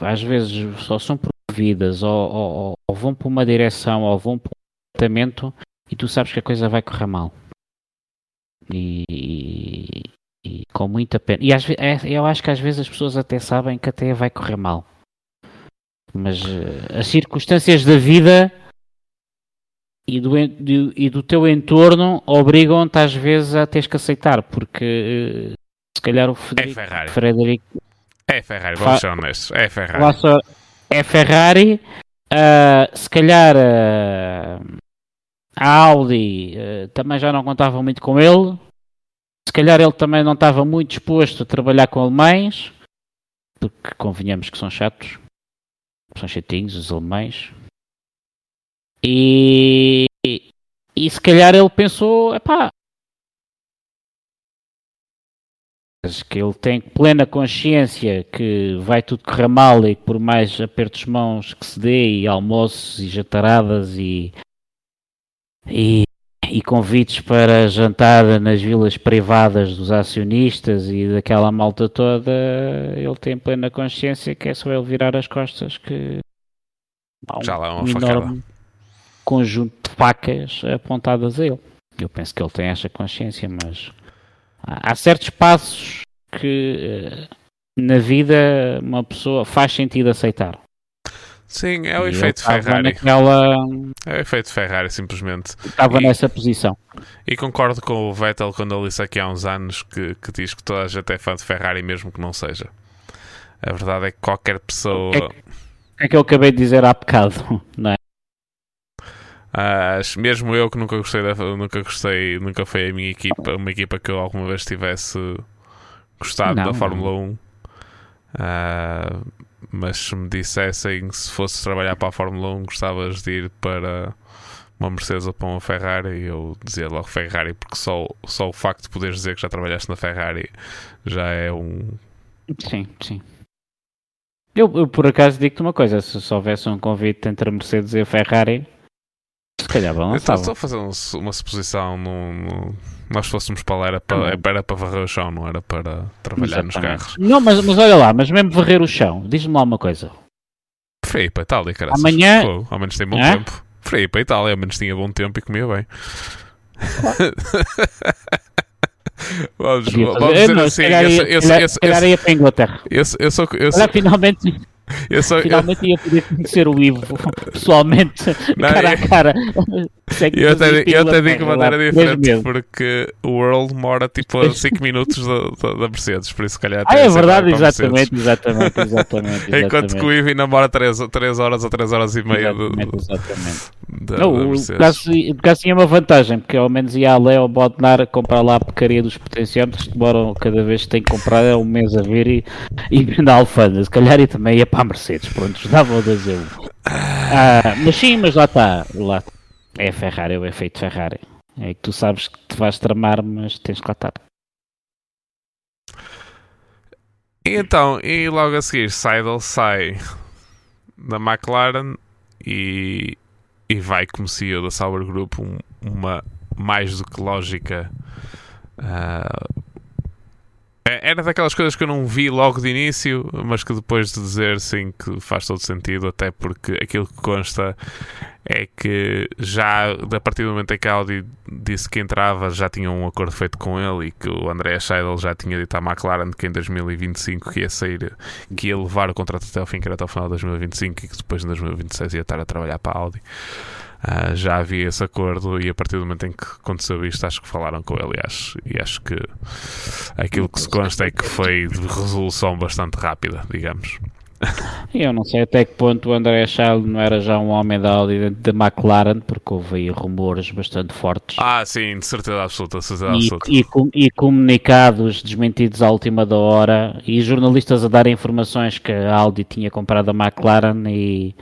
às vezes só são promovidas ou, ou, ou vão para uma direção ou vão para um departamento e tu sabes que a coisa vai correr mal. E, e com muita pena. E às, é- eu acho que às vezes as pessoas até sabem que até vai correr mal. Mas eh, as circunstâncias da vida e do, e do teu entorno obrigam-te às vezes a teres que aceitar, porque eh, se calhar o É Frederico, Ferrari. Frederico É Ferrari, vamos ser honestos. É Ferrari. é Ferrari, ah, se calhar ah, a Audi ah, também já não contava muito com ele, se calhar ele também não estava muito disposto a trabalhar com alemães, porque convenhamos que são chatos, são chatinhos os alemães, e, e se calhar ele pensou, epá, que ele tem plena consciência que vai tudo correr mal e que por mais apertos de mãos que se dê e almoços e jantaradas e, e, e convites para jantar nas vilas privadas dos acionistas e daquela malta toda, ele tem plena consciência que é só ele virar as costas que há um, Já lá é uma um facada. enorme conjunto de facas apontadas a ele. Eu penso que ele tem essa consciência, mas há há certos passos que eh, na vida uma pessoa faz sentido aceitar. Sim, é o E efeito Ferrari. Naquela, É o efeito Ferrari, simplesmente. estava E- nessa posição. E concordo com o Vettel quando ele disse aqui há uns anos que, que diz que toda a gente é fã de Ferrari, mesmo que não seja. A verdade é que qualquer pessoa. É que é que eu acabei de dizer há bocado? Não é? Ah, mesmo eu que nunca gostei, da, nunca gostei, nunca foi a minha equipa, uma equipa que eu alguma vez tivesse gostado Não, da Fórmula 1. Ah, mas se me dissessem se fosse trabalhar para a Fórmula 1, gostavas de ir para uma Mercedes ou para uma Ferrari, eu dizia logo Ferrari, porque só, só o facto de poderes dizer que já trabalhaste na Ferrari já é um. Sim, sim. Eu, eu, por acaso digo-te uma coisa, se só houvesse um convite entre a Mercedes e a Ferrari, se calhar balançava. estou a fazer um- uma suposição. No, no- nós fôssemos para lá, era para, Tá era para varrer o chão, não era para trabalhar nos Exatamente. carros. Não, mas, mas olha lá, mas mesmo varrer o chão, diz-me lá uma coisa. Preferi ir para a Itália, caralho. Amanhã- ao menos tem bom tempo. Preferi ir para a Itália, ao menos tinha bom tempo e comia bem. vamos, vamos Eu dizer assim. Eu, eu, para a Inglaterra. eu, sou- eu. Eu eu- finalmente ia poder conhecer o Ivo pessoalmente, Não, cara eu- a cara. Eu até, eu até digo de Inglaterra, maneira diferente porque o World mora tipo a 5 minutos da, da, Mercedes, por isso se calhar Ah, é verdade, Mercedes. exatamente, exatamente, exatamente. Enquanto que o exatamente. Ivi namora 3, três horas ou 3 horas e meia Exatamente, exatamente. da, Não, da Mercedes. o caso tinha uma vantagem, porque ao menos ia a Leo Bodnar comprar lá a porcaria dos potenciômetros que demoram cada vez que tem que comprar é um mês a ver e, e na alfândega. Se calhar e também ia para a Mercedes, pronto, dava o 2 euros. Ah, mas sim, mas lá está, lá é Ferrari, é o efeito Ferrari. É que tu sabes que te vais tramar, mas tens que lá estar. Então, e logo a seguir, Seidel sai da McLaren e, e vai como CEO da Sauber Group, um- uma mais do que lógica. é- era daquelas coisas que eu não vi logo de início, mas que depois de dizer sim que faz todo sentido, até porque aquilo que consta é que já a partir do momento em que a Audi disse que entrava, já tinha um acordo feito com ele e que o André Seidel já tinha dito à McLaren que em 2025 que ia sair, que ia levar o contrato até ao fim, que era até o final de 2025 e que depois em 2026 ia estar a trabalhar para a Audi. Ah, já havia esse acordo e a partir do momento em que aconteceu isto, acho que falaram com ele acho, e acho que aquilo que se consta é que foi de resolução bastante rápida, digamos. Eu não sei até que ponto o André Charles não era já um homem da Audi dentro da McLaren, porque houve aí rumores bastante fortes. Ah, sim, de certeza absoluta, de certeza e, absoluta. e e comunicados desmentidos à última da hora e jornalistas a darem informações que a Audi tinha comprado a McLaren e,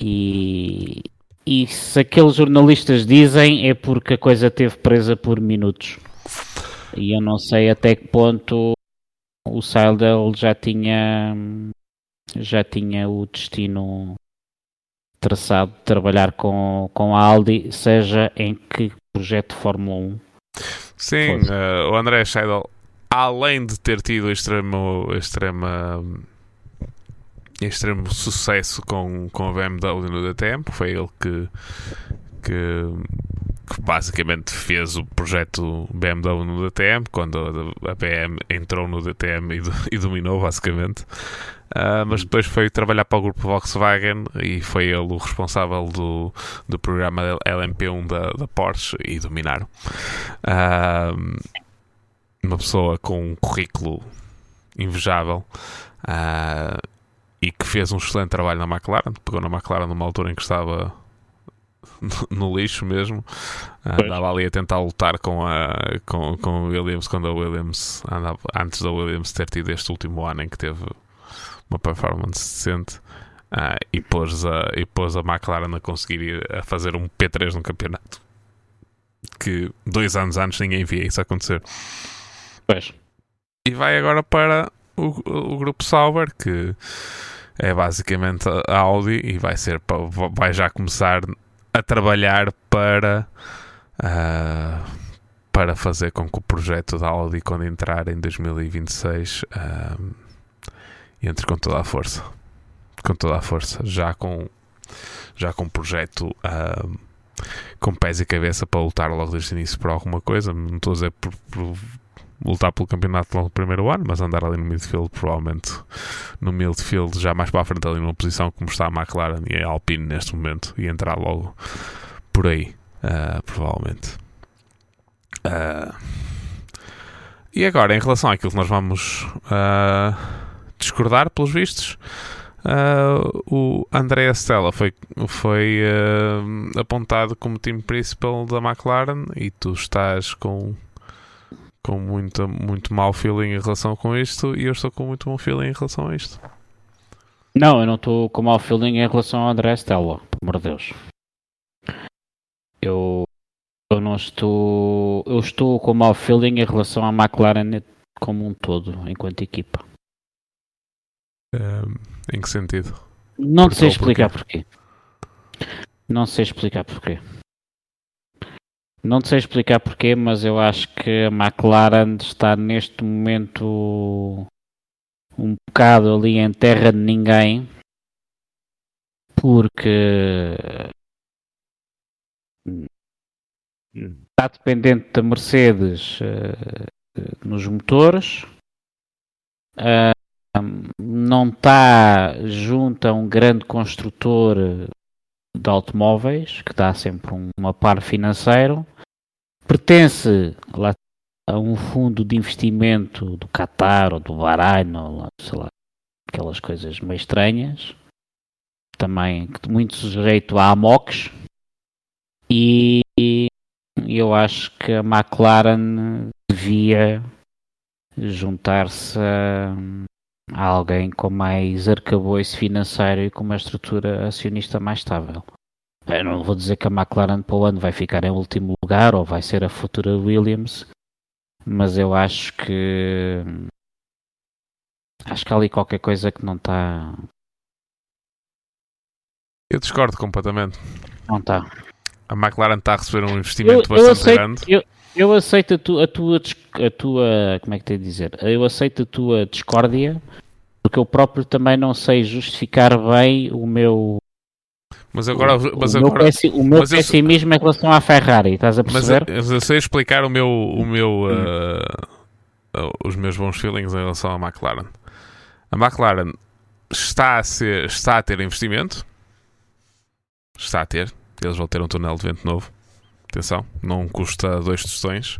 e, e se aqueles jornalistas dizem é porque a coisa teve presa por minutos. E eu não sei até que ponto o Seidel já tinha já tinha o destino traçado de trabalhar com, com a Audi, seja em que projeto de Fórmula 1 Sim, eh, o André Scheidel, além de ter tido extremo, extrema, extremo sucesso com, com a BMW no DTM, foi ele que, que que basicamente fez o projeto BMW no DTM, quando a BM entrou no DTM e, e dominou, basicamente. Uh, mas depois foi trabalhar para o grupo Volkswagen e foi ele o responsável do, do programa LMP1 da, da Porsche e dominaram. Uh, uma pessoa com um currículo invejável uh, e que fez um excelente trabalho na McLaren, pegou na McLaren numa altura em que estava no lixo mesmo. Andava ali a tentar lutar com a com, com Williams quando a Williams andava, antes da Williams ter tido este último ano em que teve uma performance decente. Uh, e, pôs a, e pôs a McLaren a conseguir a fazer um P3 no campeonato. Que dois anos antes ninguém via isso acontecer. Pois. E vai agora para o, o grupo Sauber, que é basicamente a Audi, e vai ser vai já começar a trabalhar para uh, para fazer com que o projeto da Audi, quando entrar em 2026, uh, entre com toda a força. Com toda a força, já com já com um projeto uh, com pés e cabeça para lutar logo desde o início por alguma coisa. Não estou a dizer por, por lutar pelo campeonato logo no primeiro ano, mas andar ali no midfield, provavelmente no midfield, já mais para a frente, ali numa posição como está a McLaren e a Alpine neste momento, e entrar logo por aí, uh, provavelmente. Uh, e agora, em relação àquilo que nós vamos uh, discordar, pelos vistos, o André Stella foi, foi apontado como time principal da McLaren e tu estás com com muito, muito mau feeling em relação com isto e eu estou com muito bom feeling em relação a isto. Não, eu não estou com mau feeling em relação ao André Stella, pelo amor de Deus. Eu, eu não estou. Eu estou com mau feeling em relação à McLaren como um todo, enquanto equipa. Um, em que sentido? Não sei explicar porquê. Não sei explicar porquê. Não sei explicar porquê, mas eu acho que a McLaren está neste momento um bocado ali em terra de ninguém, porque está dependente da Mercedes uh, nos motores, uh, não está junto a um grande construtor de automóveis que dá sempre um, uma par financeiro pertence lá, a um fundo de investimento do Qatar ou do Bahrein, ou sei lá, aquelas coisas meio estranhas, também muito sujeito a AMOX, e eu acho que a McLaren devia juntar-se a, a alguém com mais arcabouço financeiro e com uma estrutura acionista mais estável. Eu não vou dizer que a McLaren para o ano vai ficar em último lugar ou vai ser a futura Williams, mas eu acho que acho que há ali qualquer coisa que não está. Eu discordo completamente. Não está. A McLaren está a receber um investimento eu, eu bastante aceito, grande. Eu, eu aceito a, tu, a, tua, a tua. Como é que te dizer? Eu aceito a tua discórdia porque eu próprio também não sei justificar bem o meu mas agora. Mas o, agora, meu, o meu mas pessimismo eu, em relação à Ferrari, estás a perceber? Mas eu, eu sei explicar o meu. O meu uh, os meus bons feelings em relação à McLaren. A McLaren está a, ser, está a ter investimento. Está a ter. Eles vão ter um túnel de vento novo. Atenção, não custa dois tostões.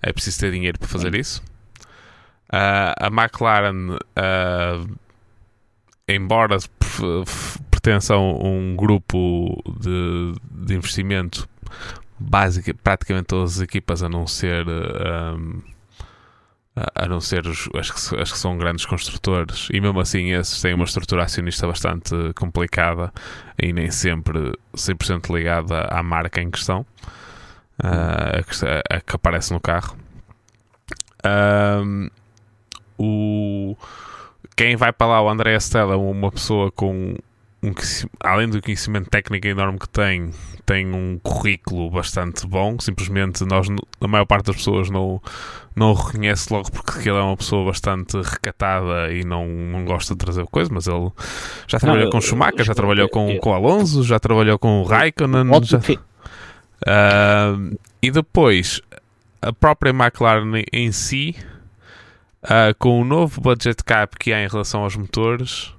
É preciso ter dinheiro para fazer isso. Uh, a McLaren, uh, embora pertence a um, um grupo de, de, investimento, básica, praticamente todas as equipas, a não ser. Um, a não ser os, as, que, as que são grandes construtores, e mesmo assim esses têm uma estrutura acionista bastante complicada e nem sempre 100% ligada à marca em questão, uh, a, que, a, que, aparece no carro. Um, o, quem vai para lá, o André Estela, uma pessoa com um, além do conhecimento técnico enorme que tem, tem um currículo bastante bom. Simplesmente nós, a maior parte das pessoas não, não o reconhece logo porque ele é uma pessoa bastante recatada e não, não gosta de trazer coisas, mas ele já trabalhou não, com Schumacher, já trabalhou com, com Alonso, já trabalhou com o Raikkonen. Já... Uh, e depois, a própria McLaren em si, uh, com o novo budget cap que há em relação aos motores,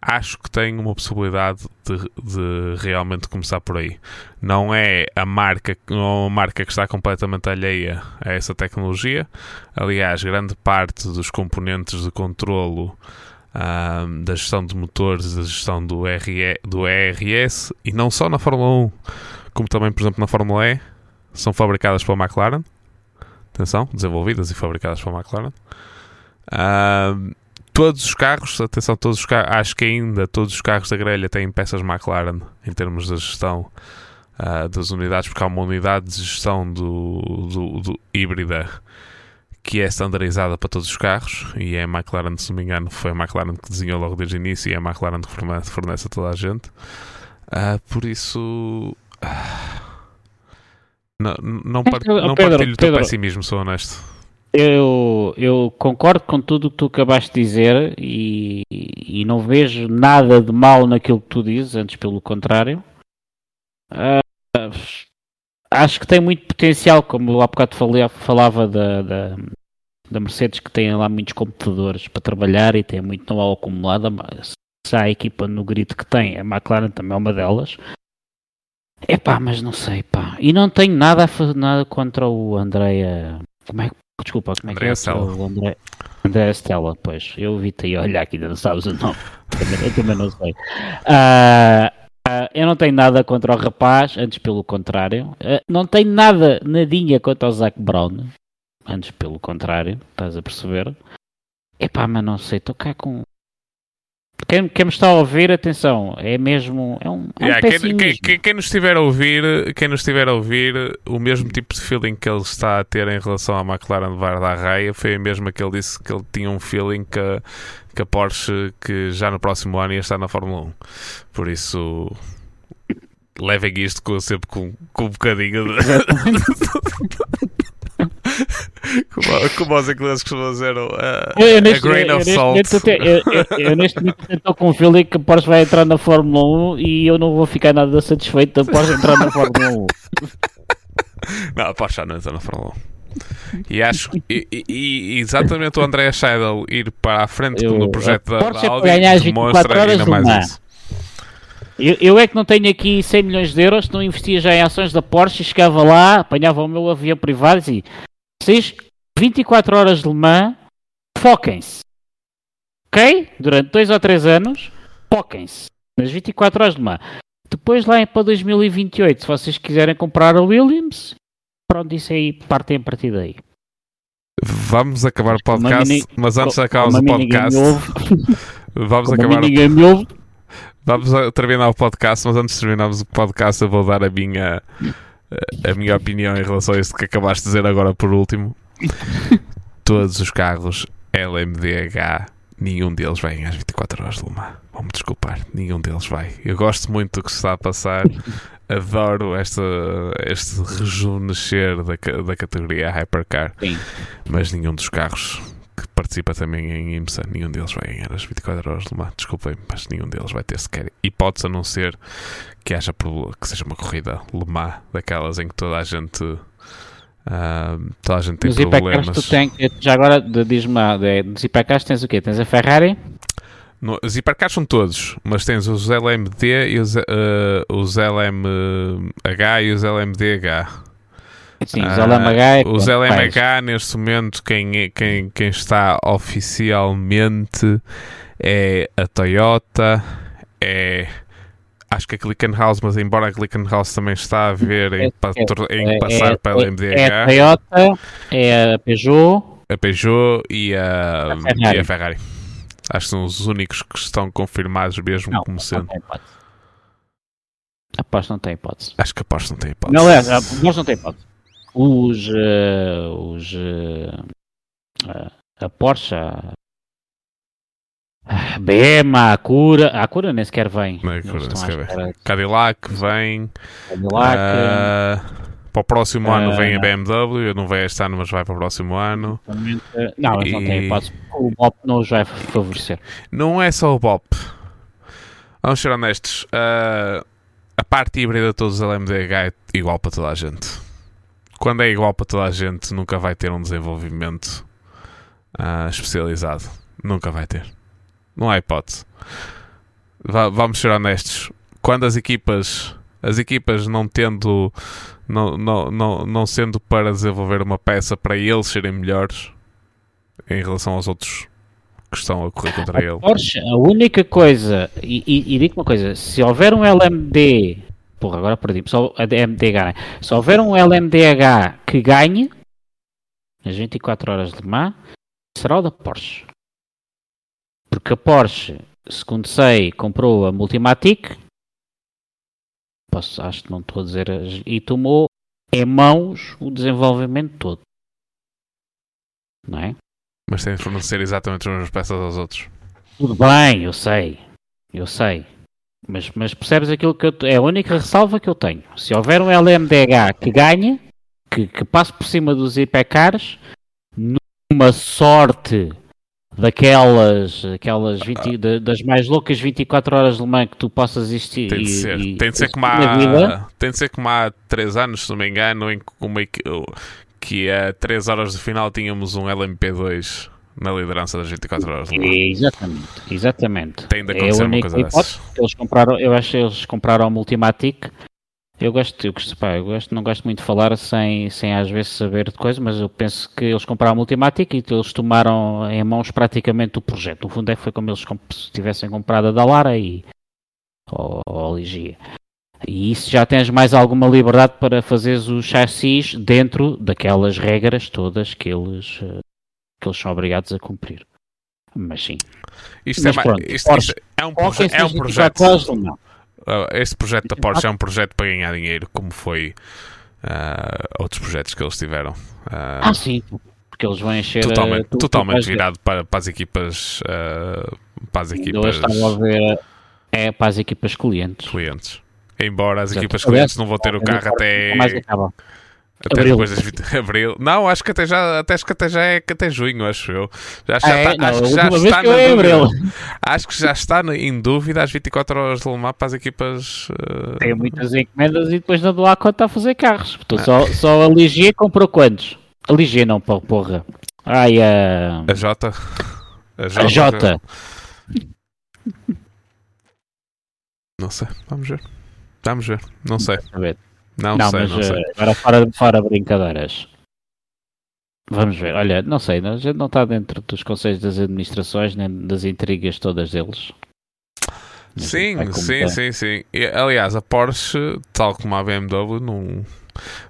acho que tem uma possibilidade de, de, realmente começar por aí. Não é a marca, não é marca que está completamente alheia a essa tecnologia. Aliás, grande parte dos componentes de controlo um, da gestão de motores, da gestão do, RE, do ERS, e não só na Fórmula 1, como também, por exemplo, na Fórmula E, são fabricadas pela McLaren. Atenção, desenvolvidas e fabricadas pela McLaren. Um, todos os carros, atenção, todos os carros, acho que ainda todos os carros da grelha têm peças McLaren em termos de gestão uh, das unidades, porque há uma unidade de gestão do, do, do, híbrida que é standardizada para todos os carros e é a McLaren, se não me engano, foi a McLaren que desenhou logo desde o início e é a McLaren que fornece, fornece a toda a gente. Uh, por isso. Uh, não, não, part, não partilho o teu pessimismo, sou honesto. Eu, eu concordo com tudo o que tu acabaste de dizer e, e não vejo nada de mal naquilo que tu dizes, antes pelo contrário. Uh, acho que tem muito potencial, como há bocado falei, falava da, da, da, Mercedes, que tem lá muitos computadores para trabalhar e tem muito know-how acumulado. Mas se há a equipa no grid que tem, a McLaren também é uma delas. É pá, mas não sei, pá. E não tenho nada, nada contra o Andrea. Como é que Desculpa, como é André que é? O André, André Stella, pois. Eu vi-te aí olhar aqui, ainda não sabes o nome. eu também não sei. Uh, uh, eu não tenho nada contra o rapaz, antes pelo contrário. Uh, não tenho nada, nadinha contra o Zac Brown. Antes pelo contrário, estás a perceber? Epá, mas não sei, estou cá com quem, quem me está a ouvir, atenção, é mesmo. É um, é um yeah, quem, quem, quem, nos estiver a ouvir, quem nos estiver a ouvir, o mesmo tipo de feeling que ele está a ter em relação à McLaren de da Raia foi mesmo que ele disse que ele tinha um feeling que, que a Porsche que já no próximo ano ia estar na Fórmula 1. Por isso levem isto com, sempre com, com um bocadinho de. como, como os ingleses costumam dizer, uh, eu, neste, a grain of salt. eu, neste momento estou com o feeling que a Porsche vai entrar na Fórmula 1 e eu não vou ficar nada satisfeito da Porsche entrar na Fórmula 1. Não, a Porsche já não entra na Fórmula 1. E acho e, e, exatamente o André Scheidel ir para a frente eu, no projeto da, da Audi demonstra ainda mais isso. Eu, eu, é que não tenho aqui 100 milhões de euros, não investia já em ações da Porsche, chegava lá, apanhava o meu avião privado e vocês, 24 horas de Le Mans, foquem-se. Ok? Durante 2 ou 3 anos, foquem-se nas 24 horas de Le Mans. Depois lá para 2028, se vocês quiserem comprar a Williams, pronto, isso aí partem a partir daí. Vamos acabar o podcast, mini, mas antes de acabarmos o podcast, vamos Como acabar o... Vamos terminar o podcast, mas antes de terminarmos o podcast, eu vou dar a minha, a minha opinião em relação a isso que acabaste de dizer agora por último. Todos os carros LMDH, nenhum deles vai às 24 horas de Le Mans. Vão-me desculpar, nenhum deles vai. Eu gosto muito do que se está a passar. Adoro esta, este rejuvenescer da, da categoria Hypercar. Sim. Mas nenhum dos carros que participa também em IMSA, nenhum deles vai ganhar as 24 horas Le Mans. Desculpem, mas nenhum deles vai ter sequer hipótese a não ser que, haja, que seja uma corrida Le Mans daquelas em que toda a gente. Uh, toda a gente tem Nos problemas. Tu tens, já agora diz-me lá, dos hipercars tens o quê? Tens a Ferrari? No, os hipercars são todos, mas tens os LMD e os, uh, os LMH e os LMDH. Sim, os LMH, é os LMH neste momento, quem, é, quem, quem está oficialmente é a Toyota, é acho que a Glickenhaus, mas embora a Glickenhaus também está a ver em, é, em passar é, para a MDH. É a Toyota, é a Peugeot, a Peugeot e a, a, Ferrari. E a Ferrari. Acho que são os únicos que estão confirmados mesmo não, como sendo. A Porsche não tem hipótese. Acho que a Porsche não tem hipótese. Não, é, a Porsche não tem hipótese os, uh, os uh, a Porsche, a BM, a Acura, a Acura nem sequer vem. Não, Acura, nem sequer vem. Cadillac vem. Cadillac. Uh, para o próximo ano vem a BMW, não vai este ano, mas vai para o próximo ano. Não, mas e... não tem hipótese. O BOP não os vai favorecer. Não é só o BOP. Vamos ser honestos. Uh, a parte híbrida de todos os LMDH é igual para toda a gente. Quando é igual para toda a gente, nunca vai ter um desenvolvimento ah, especializado. Nunca vai ter. Não há hipótese. Va- vamos ser honestos. Quando as equipas, as equipas não tendo, não, não, não, não sendo para desenvolver uma peça para eles serem melhores em relação aos outros que estão a correr contra ele. Porsche, a única coisa, e, e, e digo uma coisa, se houver um LMD, porra, agora perdi, só a MDH, né? se houver um LMDH que ganhe as 24 horas de Mans, será o da Porsche. Porque a Porsche, segundo sei, comprou a Multimatic, posso, acho que não estou a dizer, e tomou em mãos o desenvolvimento todo. Não é? Mas tem de fornecer exatamente as mesmas peças aos outros. Tudo bem, eu sei. Eu sei. Mas, mas percebes aquilo que eu, é a única ressalva que eu tenho. Se houver um LMDH que ganhe, que, que passe por cima dos hipercars, numa sorte daquelas, aquelas 20, da- das mais loucas 24 horas de Le Mans que tu possas existir. Tem de ser. e- tem de ser como na vida, há, tem de ser como há 3 anos, se não me engano, em que, uma que a 3 horas do final tínhamos um LMP2 na liderança das 24 horas. de. Exatamente, exatamente. Tem de É acontecer uma única coisa dessas. Eles compraram, eu acho que eles compraram a Multimatic. Eu gosto, eu gosto, pá, eu gosto, não gosto muito de falar sem, sem às vezes saber de coisa, mas eu penso que eles compraram a Multimatic e eles tomaram em mãos praticamente o projeto. No fundo é que foi como eles se tivessem comprado a da Lara e ou, ou a Ligia. E isso já tens mais alguma liberdade para fazeres os chassis dentro daquelas regras todas que eles, eh, que eles são obrigados a cumprir. Mas sim. Isto, Mas é, pronto, isto- Porsche, isto é um, proje- é um 24 projeto. Uh, este projeto da Porsche é um projeto para ganhar dinheiro, como foi uh, outros projetos que eles tiveram. Uh, Ah, sim, porque eles vão encher. totalmente tu- tu totalmente ver. virado para, para as equipas. uh, para as equipas estava a ver. É para as equipas clientes. clientes. Embora as Exato. equipas clientes não vão ter o carro até. Até abril. depois das 20 de abril. Não, acho que até já, até, acho que até já é até junho, acho eu. Já, já Ah, é? está, Não, acho a que já está que na é dúvida. abril. Acho que já está na- em dúvida às 24 horas de Le Mans para as equipas. uh, Tem muitas encomendas e depois não dou a conta a fazer carros. Ah. Portanto, só, só a Ligier comprou quantos? A Ligier não, porra. Ai, a. a J. A J. Não sei, vamos ver. Vamos ver, não sei. A. Não, Não, sei, mas não sei. eh, agora fora, fora brincadeiras. Vamos ver. Olha, não sei, a gente não está dentro dos conselhos das administrações nem das intrigas todas deles. Sim, sim, sim, sim. E, aliás, a Porsche, tal como a BMW, não.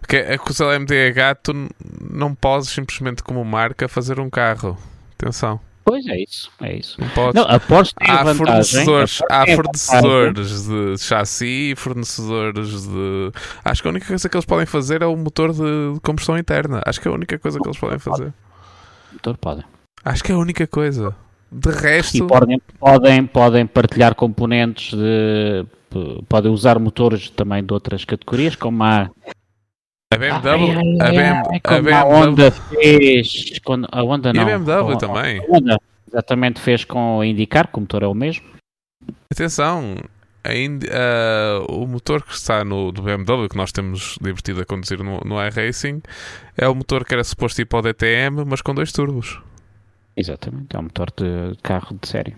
Que é que os LMDH tu não podes simplesmente como marca fazer um carro. Atenção, Pois é isso, é isso. podes. Não, a Porsche tem a há vantagem. fornecedores, a Porsche há fornecedores de chassi e fornecedores de. Acho que a única coisa que eles podem fazer é o motor de combustão interna. Acho que é a única coisa que eles podem fazer. Motor podem. Acho que é a única coisa. De resto. E podem, podem, podem partilhar componentes de. Podem usar motores também de outras categorias, como a. A BMW, Ai, ai, a ai, BM, ai, a como a BMW Honda fez. Quando, a Honda e não. a BMW também. a Honda exatamente fez com a Indicar, que o motor é o mesmo. Atenção, ah, o motor que está no do BMW, que nós temos divertido a conduzir no, no iRacing, é o motor que era suposto ir para o DTM, mas com dois turbos. Exatamente, é um motor de carro de série.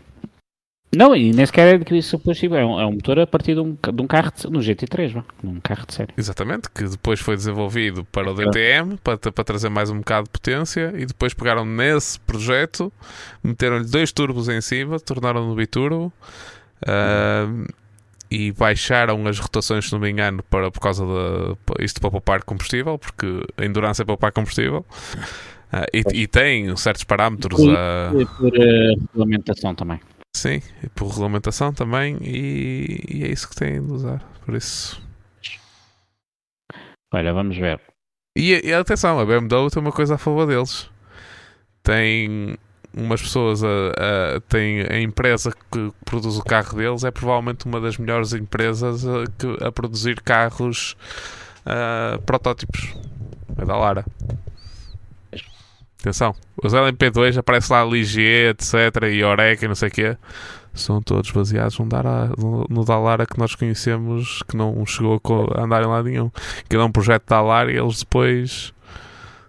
Não, e nem sequer é de que isso possível. É um, é um motor a partir de um, de um carro de, no GT3, vá, num carro de série. Exatamente, que depois foi desenvolvido para o DTM, para, para trazer mais um bocado de potência, e depois pegaram nesse projeto, meteram-lhe dois turbos em cima, tornaram-no biturbo, ah, e baixaram as rotações, se não me engano, para, por causa da. Isto para poupar combustível, porque a endurance é poupar combustível. Ah, e, e tem certos parâmetros Por- a. E por eh, regulamentação também. Sim, e por regulamentação também, e, e é isso que têm de usar. Por isso. Olha, vamos ver. E, e atenção, a BMW tem uma coisa a favor deles. Tem umas pessoas, a, a- tem a empresa que produz o carro deles, é provavelmente uma das melhores empresas a, que- a produzir carros ah, protótipos. É da Lara. Atenção, os LMP2 aparece lá Ligier, etc. e Oreca e não sei o quê. são todos baseados no, Dara, no, Dalara que nós conhecemos, que não chegou a andar em lado nenhum. Que é um projeto da Dalara e eles depois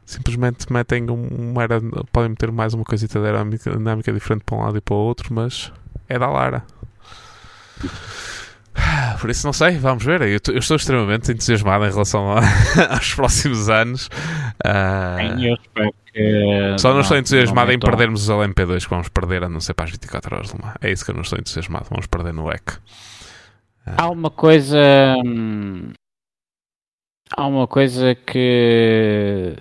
simplesmente metem um, era, podem meter mais uma coisita de dinâmica, dinâmica diferente para um lado e para o outro, mas é da Lara. Por isso não sei, vamos ver. Eu, eu estou extremamente entusiasmado em relação a, aos próximos anos. Uh, eu espero Só não, não estou entusiasmado em perdermos os LMP2 que vamos perder a não ser para as 24 horas de É isso que eu não estou entusiasmado. Vamos perder no EC. Há uma coisa. Hum, há uma coisa que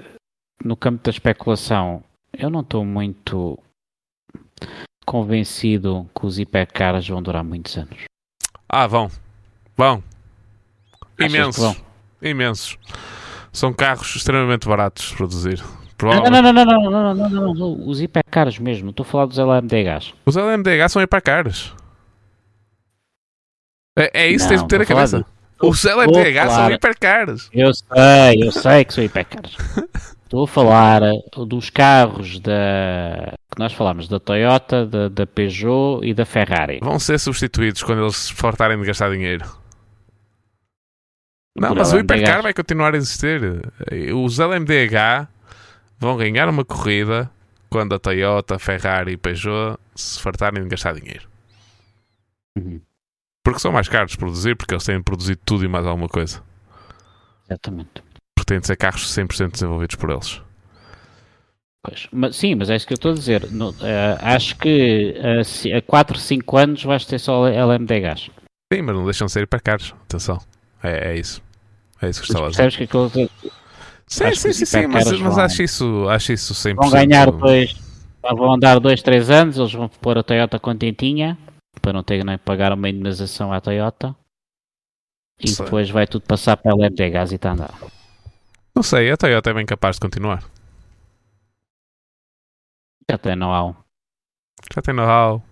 no campo da especulação, eu não estou muito convencido que os hipercars vão durar muitos anos. Ah, vão. Vão. Imensos. Vão? Imensos. São carros extremamente baratos de produzir. Não, não, não, não, não, não, não, não, não, os hipercars mesmo. Estou a falar dos LMDHs. Os LMDHs são hipercars. É, é isso que tens de ter a cabeça. Os LMDHs são hipercars. Eu sei, eu sei que são hipercars. Estou a falar dos carros da que nós falamos da Toyota, da, da Peugeot e da Ferrari. Vão ser substituídos quando eles se fartarem de gastar dinheiro. Não, mas o hipercar vai continuar a existir. Os LMDH vão ganhar uma corrida quando a Toyota, Ferrari e Peugeot se fartarem de gastar dinheiro. Uhum. Porque são mais caros de produzir, porque eles têm de produzir tudo e mais alguma coisa. Exatamente têm de ser carros 100% desenvolvidos por eles. Pois, mas, sim, mas é isso que eu estou a dizer. No, uh, acho que uh, a 4, 5 anos vais ter só LMDHs. Sim, mas não deixam de ser hipercaros. Atenção. É, é isso. É isso que estava a dizer. que aquilo. Sim, sim, sim, sim, mas, mas vão, acho, isso, acho isso 100%. Vão ganhar dois. Vão andar 2, 3 anos. Eles vão pôr a Toyota contentinha para não ter nem pagar uma indemnização à Toyota. E Sei. depois vai tudo passar para a LMDHs e está a andar. Não sei, a Toyota é bem capaz de continuar. Já tem know-how. Já tem know-how.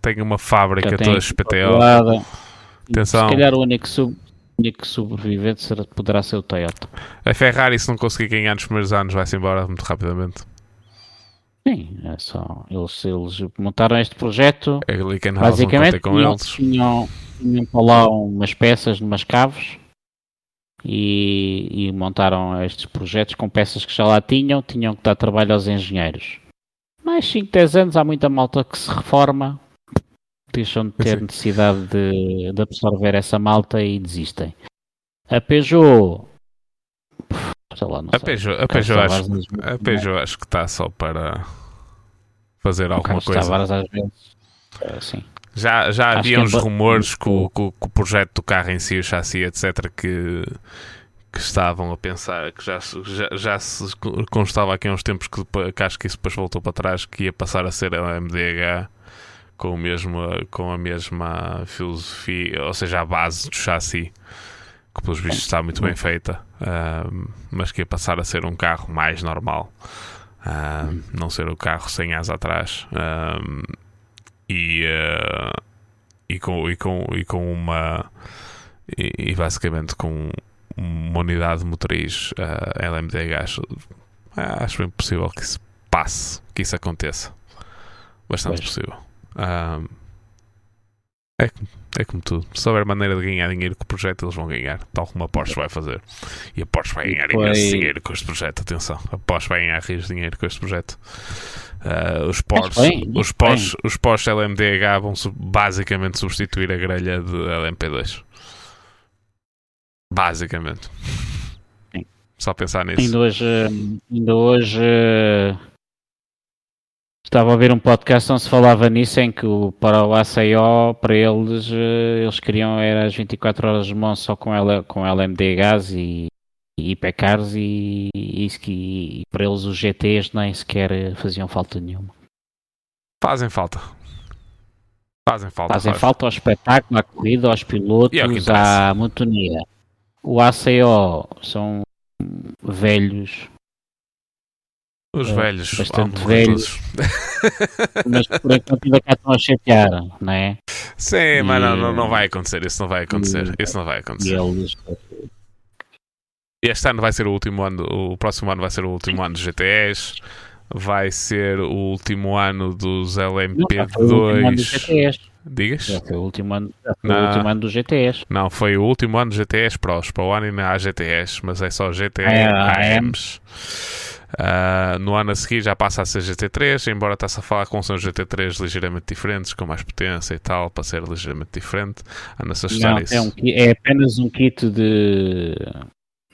Tem uma fábrica toda XPTO. Atenção. Se calhar o único, sub, único sobrevivente será, poderá ser o Toyota. A Ferrari, se não conseguir ganhar nos primeiros anos, vai-se embora muito rapidamente. Sim, é só. Eles, eles montaram este projeto. Basicamente, com tinham, eles. Tinham, tinham para lá umas peças, umas caves e, e, montaram estes projetos com peças que já lá tinham, tinham que dar trabalho aos engenheiros. Mais 5, 10 anos há muita malta que se reforma, deixam de ter Sim. necessidade de, de, absorver essa malta e desistem. A Peugeot, lá, a Peugeot, a Peugeot, acho, a Peugeot acho que está só para fazer alguma coisa. Às vezes, é, sim. Já, já havia uns rumores que o, que, o, que o, projeto do carro em si, o chassi, etc., que, que estavam a pensar, que já, já, já se constava aqui há uns tempos que, que acho que isso depois voltou para trás, que ia passar a ser a MDH com, o mesmo, com a mesma filosofia, ou seja, a base do chassi, que pelos vistos está muito bem feita, uh, mas que ia passar a ser um carro mais normal. Uh, não ser o carro sem asa atrás. Uh, e, uh, e, com, e, com, e com uma e, e basicamente com uma unidade motriz uh, eh, LMDH acho, acho impossível que isso passe, que isso aconteça bastante pois. possível um, é, é como tudo se houver maneira de ganhar dinheiro com o projeto eles vão ganhar, tal como a Porsche vai fazer e a Porsche vai ganhar imenso dinheiro com este projeto, atenção, a Porsche vai ganhar rios de dinheiro com este projeto Uh, os Porsche, bem, os, Porsche, os Porsche LMDH vão basicamente substituir a grelha de LMP2. Basicamente. Sim. Só pensar nisso. Ainda hoje, ainda hoje estava a ver um podcast onde se falava nisso em que o, para o ACO, para eles, eh, eles queriam era as 24 horas de mão só com, ela, com LMDHs e e hipercars e, e, e, para eles os GTs nem sequer faziam falta nenhuma. Fazem falta. Fazem falta. Fazem faz. falta ao espetáculo, à corrida, aos pilotos, é à motonia. O ACO são velhos. Os é, velhos, bastante velhos, mas por enquanto ainda cá estão a chatear, não é? Sim, e, mas não, não, não, vai acontecer, isso não vai acontecer, e, isso não vai acontecer. Eles este ano vai ser o último ano, o próximo ano vai ser o último ano dos GTS. vai ser o último ano dos Não, já foi o último ano dos LMP2. GTS. Digas? Já foi o último ano, Não. o último ano dos GTS. Não, foi o último ano dos GTS Pros. Para o ano ainda há GTS, mas é só GT Ah, é, AMs. Ah, no ano a seguir já passa a ser GT3, embora está-se a falar com são GT3 ligeiramente diferentes, com mais potência e tal, para ser ligeiramente diferente. Anda-se a ajustar Não, isso. é, um é apenas um kit de,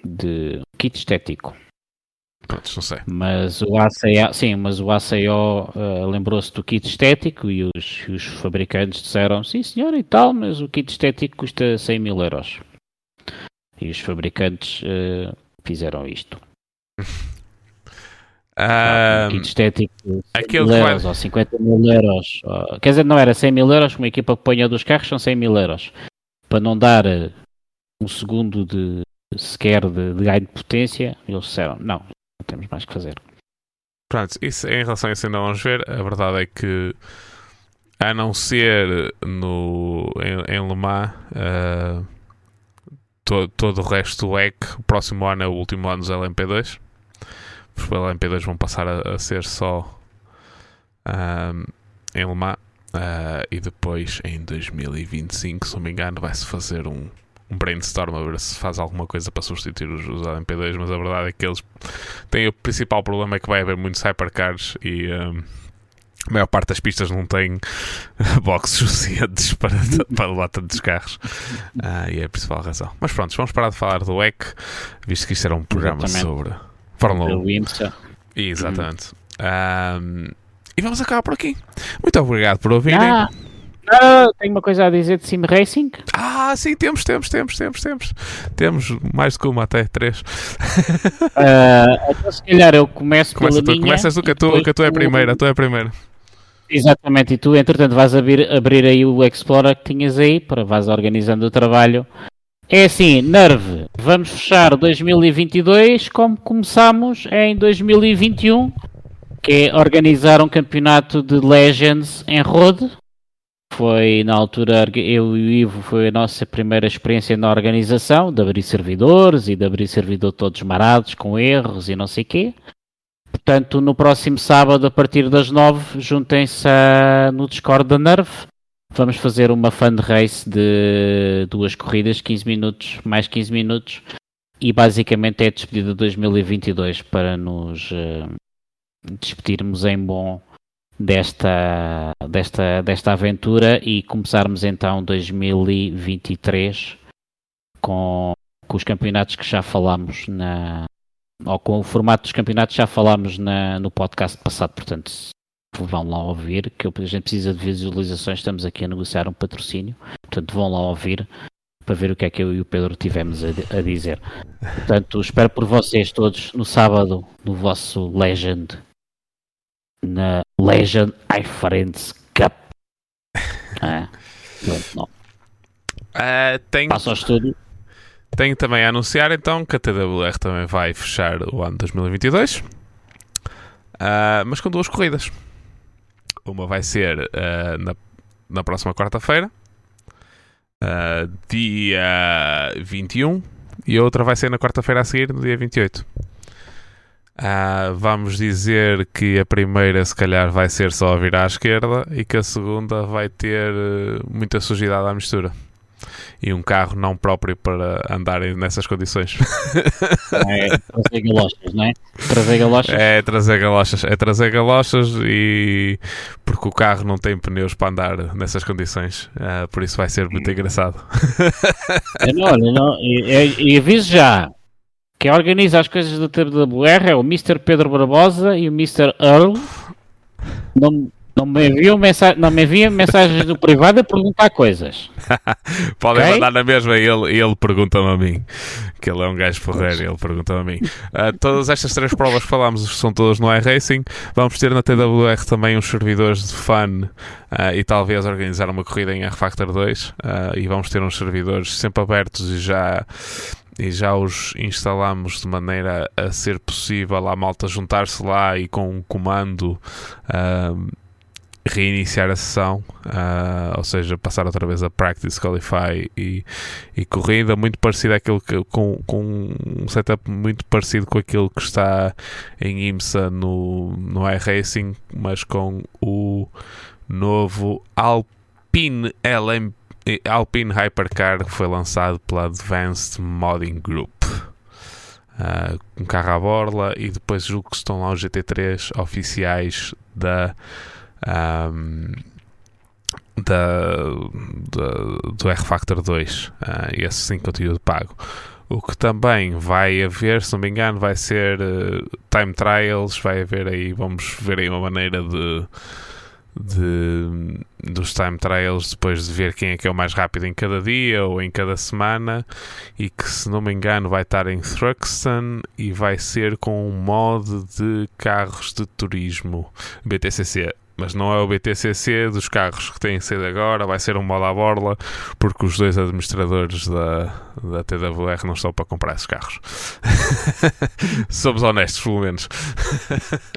de kit estético. Prontos, não sei. Mas o ACO, sim, mas o ACO eh, lembrou-se do kit estético e os, os fabricantes disseram sim senhor e tal, mas o kit estético custa 100 mil euros. E os fabricantes eh, fizeram isto. Um kit estético 100 aquele mil que vai- euros ou 50 mil euros. ou- quer dizer, não era 100 mil euros, como a equipa que ponha dos carros são 100 mil euros. Para não dar eh, um segundo de sequer de, de ganho de potência, eles disseram não, não temos mais que fazer. Pronto, isso, em relação a isso ainda vamos ver. A verdade é que, a não ser no, em, em Le Mans, ah, to- todo o resto do WEC, o próximo ano é o último ano dos LMP2. Os LMP2 vão passar a, a ser só ah, em Le Mans. ah, e depois, em 2025, se não me engano, vai-se fazer um, um brainstorm a ver se faz alguma coisa para substituir os, os LMP2. Mas a verdade é que eles tem o principal problema é que vai haver muitos hypercars e hum, a maior parte das pistas não tem boxes suficientes para, para levar tantos carros. Ah, e é a principal razão. Mas pronto, vamos parar de falar do WEC, visto que isto era um programa Exatamente. sobre Fórmula 1. O IMSA. Exatamente. Ahm, e vamos acabar por aqui. Muito obrigado por ouvirem. Ah, ah, tenho uma coisa a dizer de Sim Racing. Ah, sim, temos, temos, temos, temos, temos. Temos mais do que uma, até três. Ah, então, se calhar eu começo Começa pela tu, minha. começas tu, que a tua, que a tua é a tu- primeira, a tua é a primeira. Exatamente, e tu, entretanto, vais abrir, abrir aí o Explorer que tinhas aí, para vais organizando o trabalho. É assim, Nerve, vamos fechar 2022 como começámos em 2021, que é organizar um campeonato de Legends em Rode. Foi na altura, eu e o Ivo, foi a nossa primeira experiência na organização, de abrir servidores e de abrir servidor todos marados, com erros e não sei quê. Portanto, no próximo sábado, a partir das 9, juntem-se a- no Discord da Nerve. Vamos fazer uma fan race de duas corridas, 15 minutos, mais 15 minutos. E basicamente é a despedida de 2022 para nos eh, despedirmos em bom desta, desta, desta aventura e começarmos então 2023 com, com os campeonatos que já falámos na, ou com o formato dos campeonatos já falámos na, no podcast passado, portanto vão lá ouvir, que a gente precisa de visualizações, estamos aqui a negociar um patrocínio, portanto vão lá ouvir para ver o que é que eu e o Pedro tivemos a, a dizer. Portanto, espero por vocês todos no sábado no vosso Legend na Legend iFriends Cup. É. Pronto, não. Ah, tenho, ao estúdio. tenho também a anunciar então que a TWR também vai fechar o ano 2022, Ah, mas com duas corridas. Uma vai ser ah, na, na próxima quarta-feira, ah, dia 21, e a outra vai ser na quarta-feira a seguir, no dia 28. Ah, vamos dizer que a primeira, se calhar, vai ser só a virar à esquerda e que a segunda vai ter eh, muita sujidade à mistura. E um carro não próprio para andar nessas condições. É trazer galochas, não é? Trazer galochas. É trazer galochas, é trazer galochas e porque o carro não tem pneus para andar nessas condições. Ah, por isso vai ser muito engraçado. Eu não, não, e, e- e aviso já. Quem organiza as coisas da TWR é o Mr. Pedro Barbosa e o Mr. Earl. Não, não, me enviam mensa não me enviam mensagens no privado a perguntar coisas. Podem Ok. mandar na mesma e ele, ele pergunta-me a mim. Que ele é um gajo porreiro e ele pergunta-me a mim. Ah, todas estas três provas que falámos são todas no iRacing. Vamos ter na TWR também uns servidores de fan ah, e talvez organizar uma corrida em R-Factor 2. ah, e vamos ter uns servidores sempre abertos e já. E já os instalamos de maneira a ser possível a malta juntar-se lá e com um comando reiniciar a sessão, uh, ou seja, passar outra vez a Practice, Qualify e, e corrida, muito parecido àquilo que, com, com um setup muito parecido com aquilo que está em IMSA no, no iRacing, mas com o novo Alpine LM, Alpine Hypercar que foi lançado pela Advanced Modding Group. Uh, um carro à borla e depois julgo que estão lá os GT3 oficiais da um, da, da, do R-Factor 2 uh, esse sim conteúdo pago. O que também vai haver, se não me engano, vai ser uh, time trials, vai haver aí, vamos ver aí uma maneira de, de, dos time trials depois de ver quem é que é o mais rápido em cada dia ou em cada semana e que se não me engano vai estar em Thruxton e vai ser com um mod de carros de turismo. BTCC mas não é o BTCC dos carros que têm sido agora, vai ser um mola à borla, porque os dois administradores da, da TWR não estão para comprar esses carros. Somos honestos, pelo menos.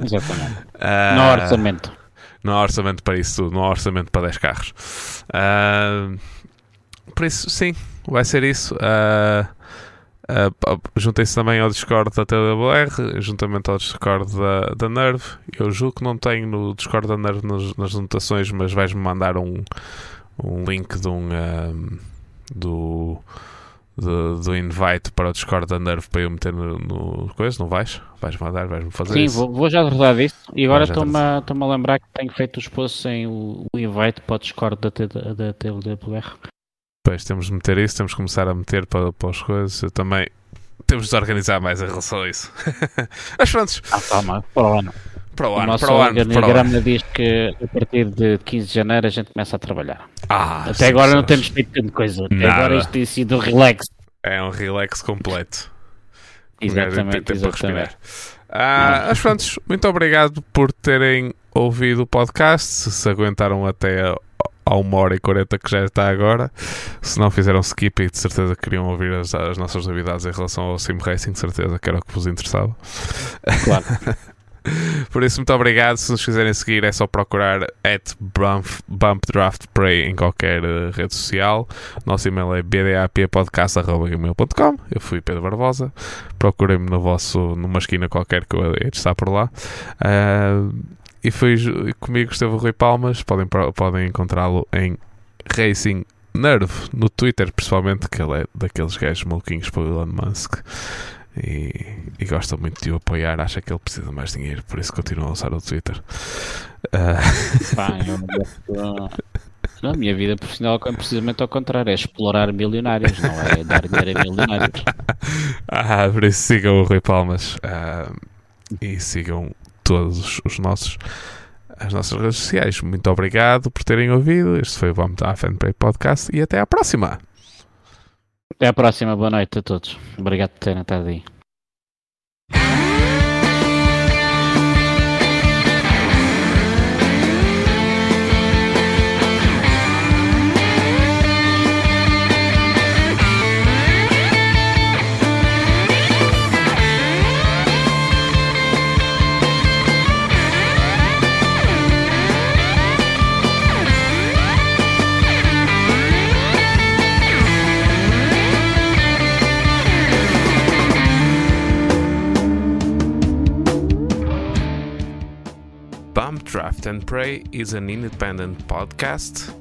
Exatamente. Uh, no orçamento. Não há orçamento para isso tudo, não há orçamento para 10 carros. Uh, por isso, sim, vai ser isso. Uh, Uh, Juntei-se também ao Discord da TWR, juntamente ao Discord da, da Nerve. Eu julgo que não tenho no Discord da Nerve nas, nas notações, mas vais-me mandar um, um link de um, um do, do, do, invite para o Discord da Nerve para eu meter no, no coisa, não vais? Vais mandar, vais-me fazer Sim, isso? Vou, vou já tratar disso. E agora estou-me a, a lembrar que tenho feito os posts sem o, o invite para o Discord da, da, da TWR. Pois, temos de meter isso, temos de começar a meter para, para as coisas. Eu também temos de organizar mais em relação a isso. Mas pronto. Ah, toma, para o ano. Para o ano, o nosso para o ano. diz que a partir de 15 de janeiro a gente começa a trabalhar. Ah, Até agora não temos feito tanta coisa. Até Nada. agora isto tem sido relax. É um relax completo. Exatamente, exatamente. Ah, mas pronto, muito obrigado por terem ouvido o podcast. Se aguentaram até a uma hora e 40 que já está agora. Se não fizeram skip e de certeza queriam ouvir as, as nossas novidades em relação ao Sim Racing, de certeza que era o que vos interessava. Claro. Por isso, muito obrigado. Se nos quiserem seguir, é só procurar at bump, bump Draft Prey em qualquer uh, rede social. Nosso e-mail é bdappodcast.gmail.com. Eu fui Pedro Barbosa. Procurem-me no vosso, numa esquina qualquer que eu hei de estar por lá. Uh, e foi comigo esteve o Rui Palmas. Podem, podem encontrá-lo em Racing Nerve no Twitter, principalmente, que ele é daqueles gajos maluquinhos para o Elon Musk. E, e, gosta muito de o apoiar, acha que ele precisa de mais dinheiro, por isso continua a usar o Twitter. Uh... Pá, eu, na minha vida profissional é precisamente ao contrário, é explorar milionários, não é dar dinheiro a milionários. ah, por isso sigam o Rui Palmas uh, e sigam todos os nossos as nossas redes sociais. Muito obrigado por terem ouvido. Este foi o Vamos à Fanpage Podcast e até à próxima. Até à próxima, boa noite a todos. Obrigado por terem estado aí. Draft and Pray is an independent podcast,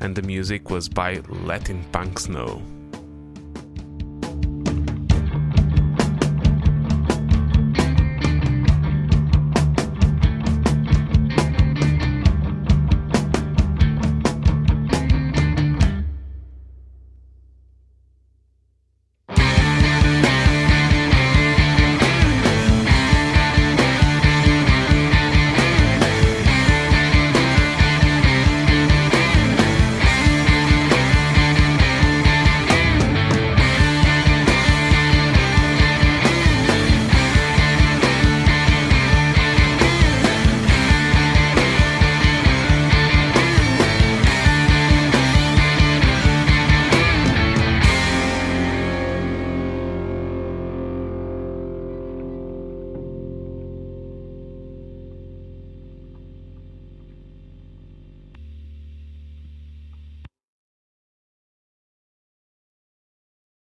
and the music was by Letting Punks Know.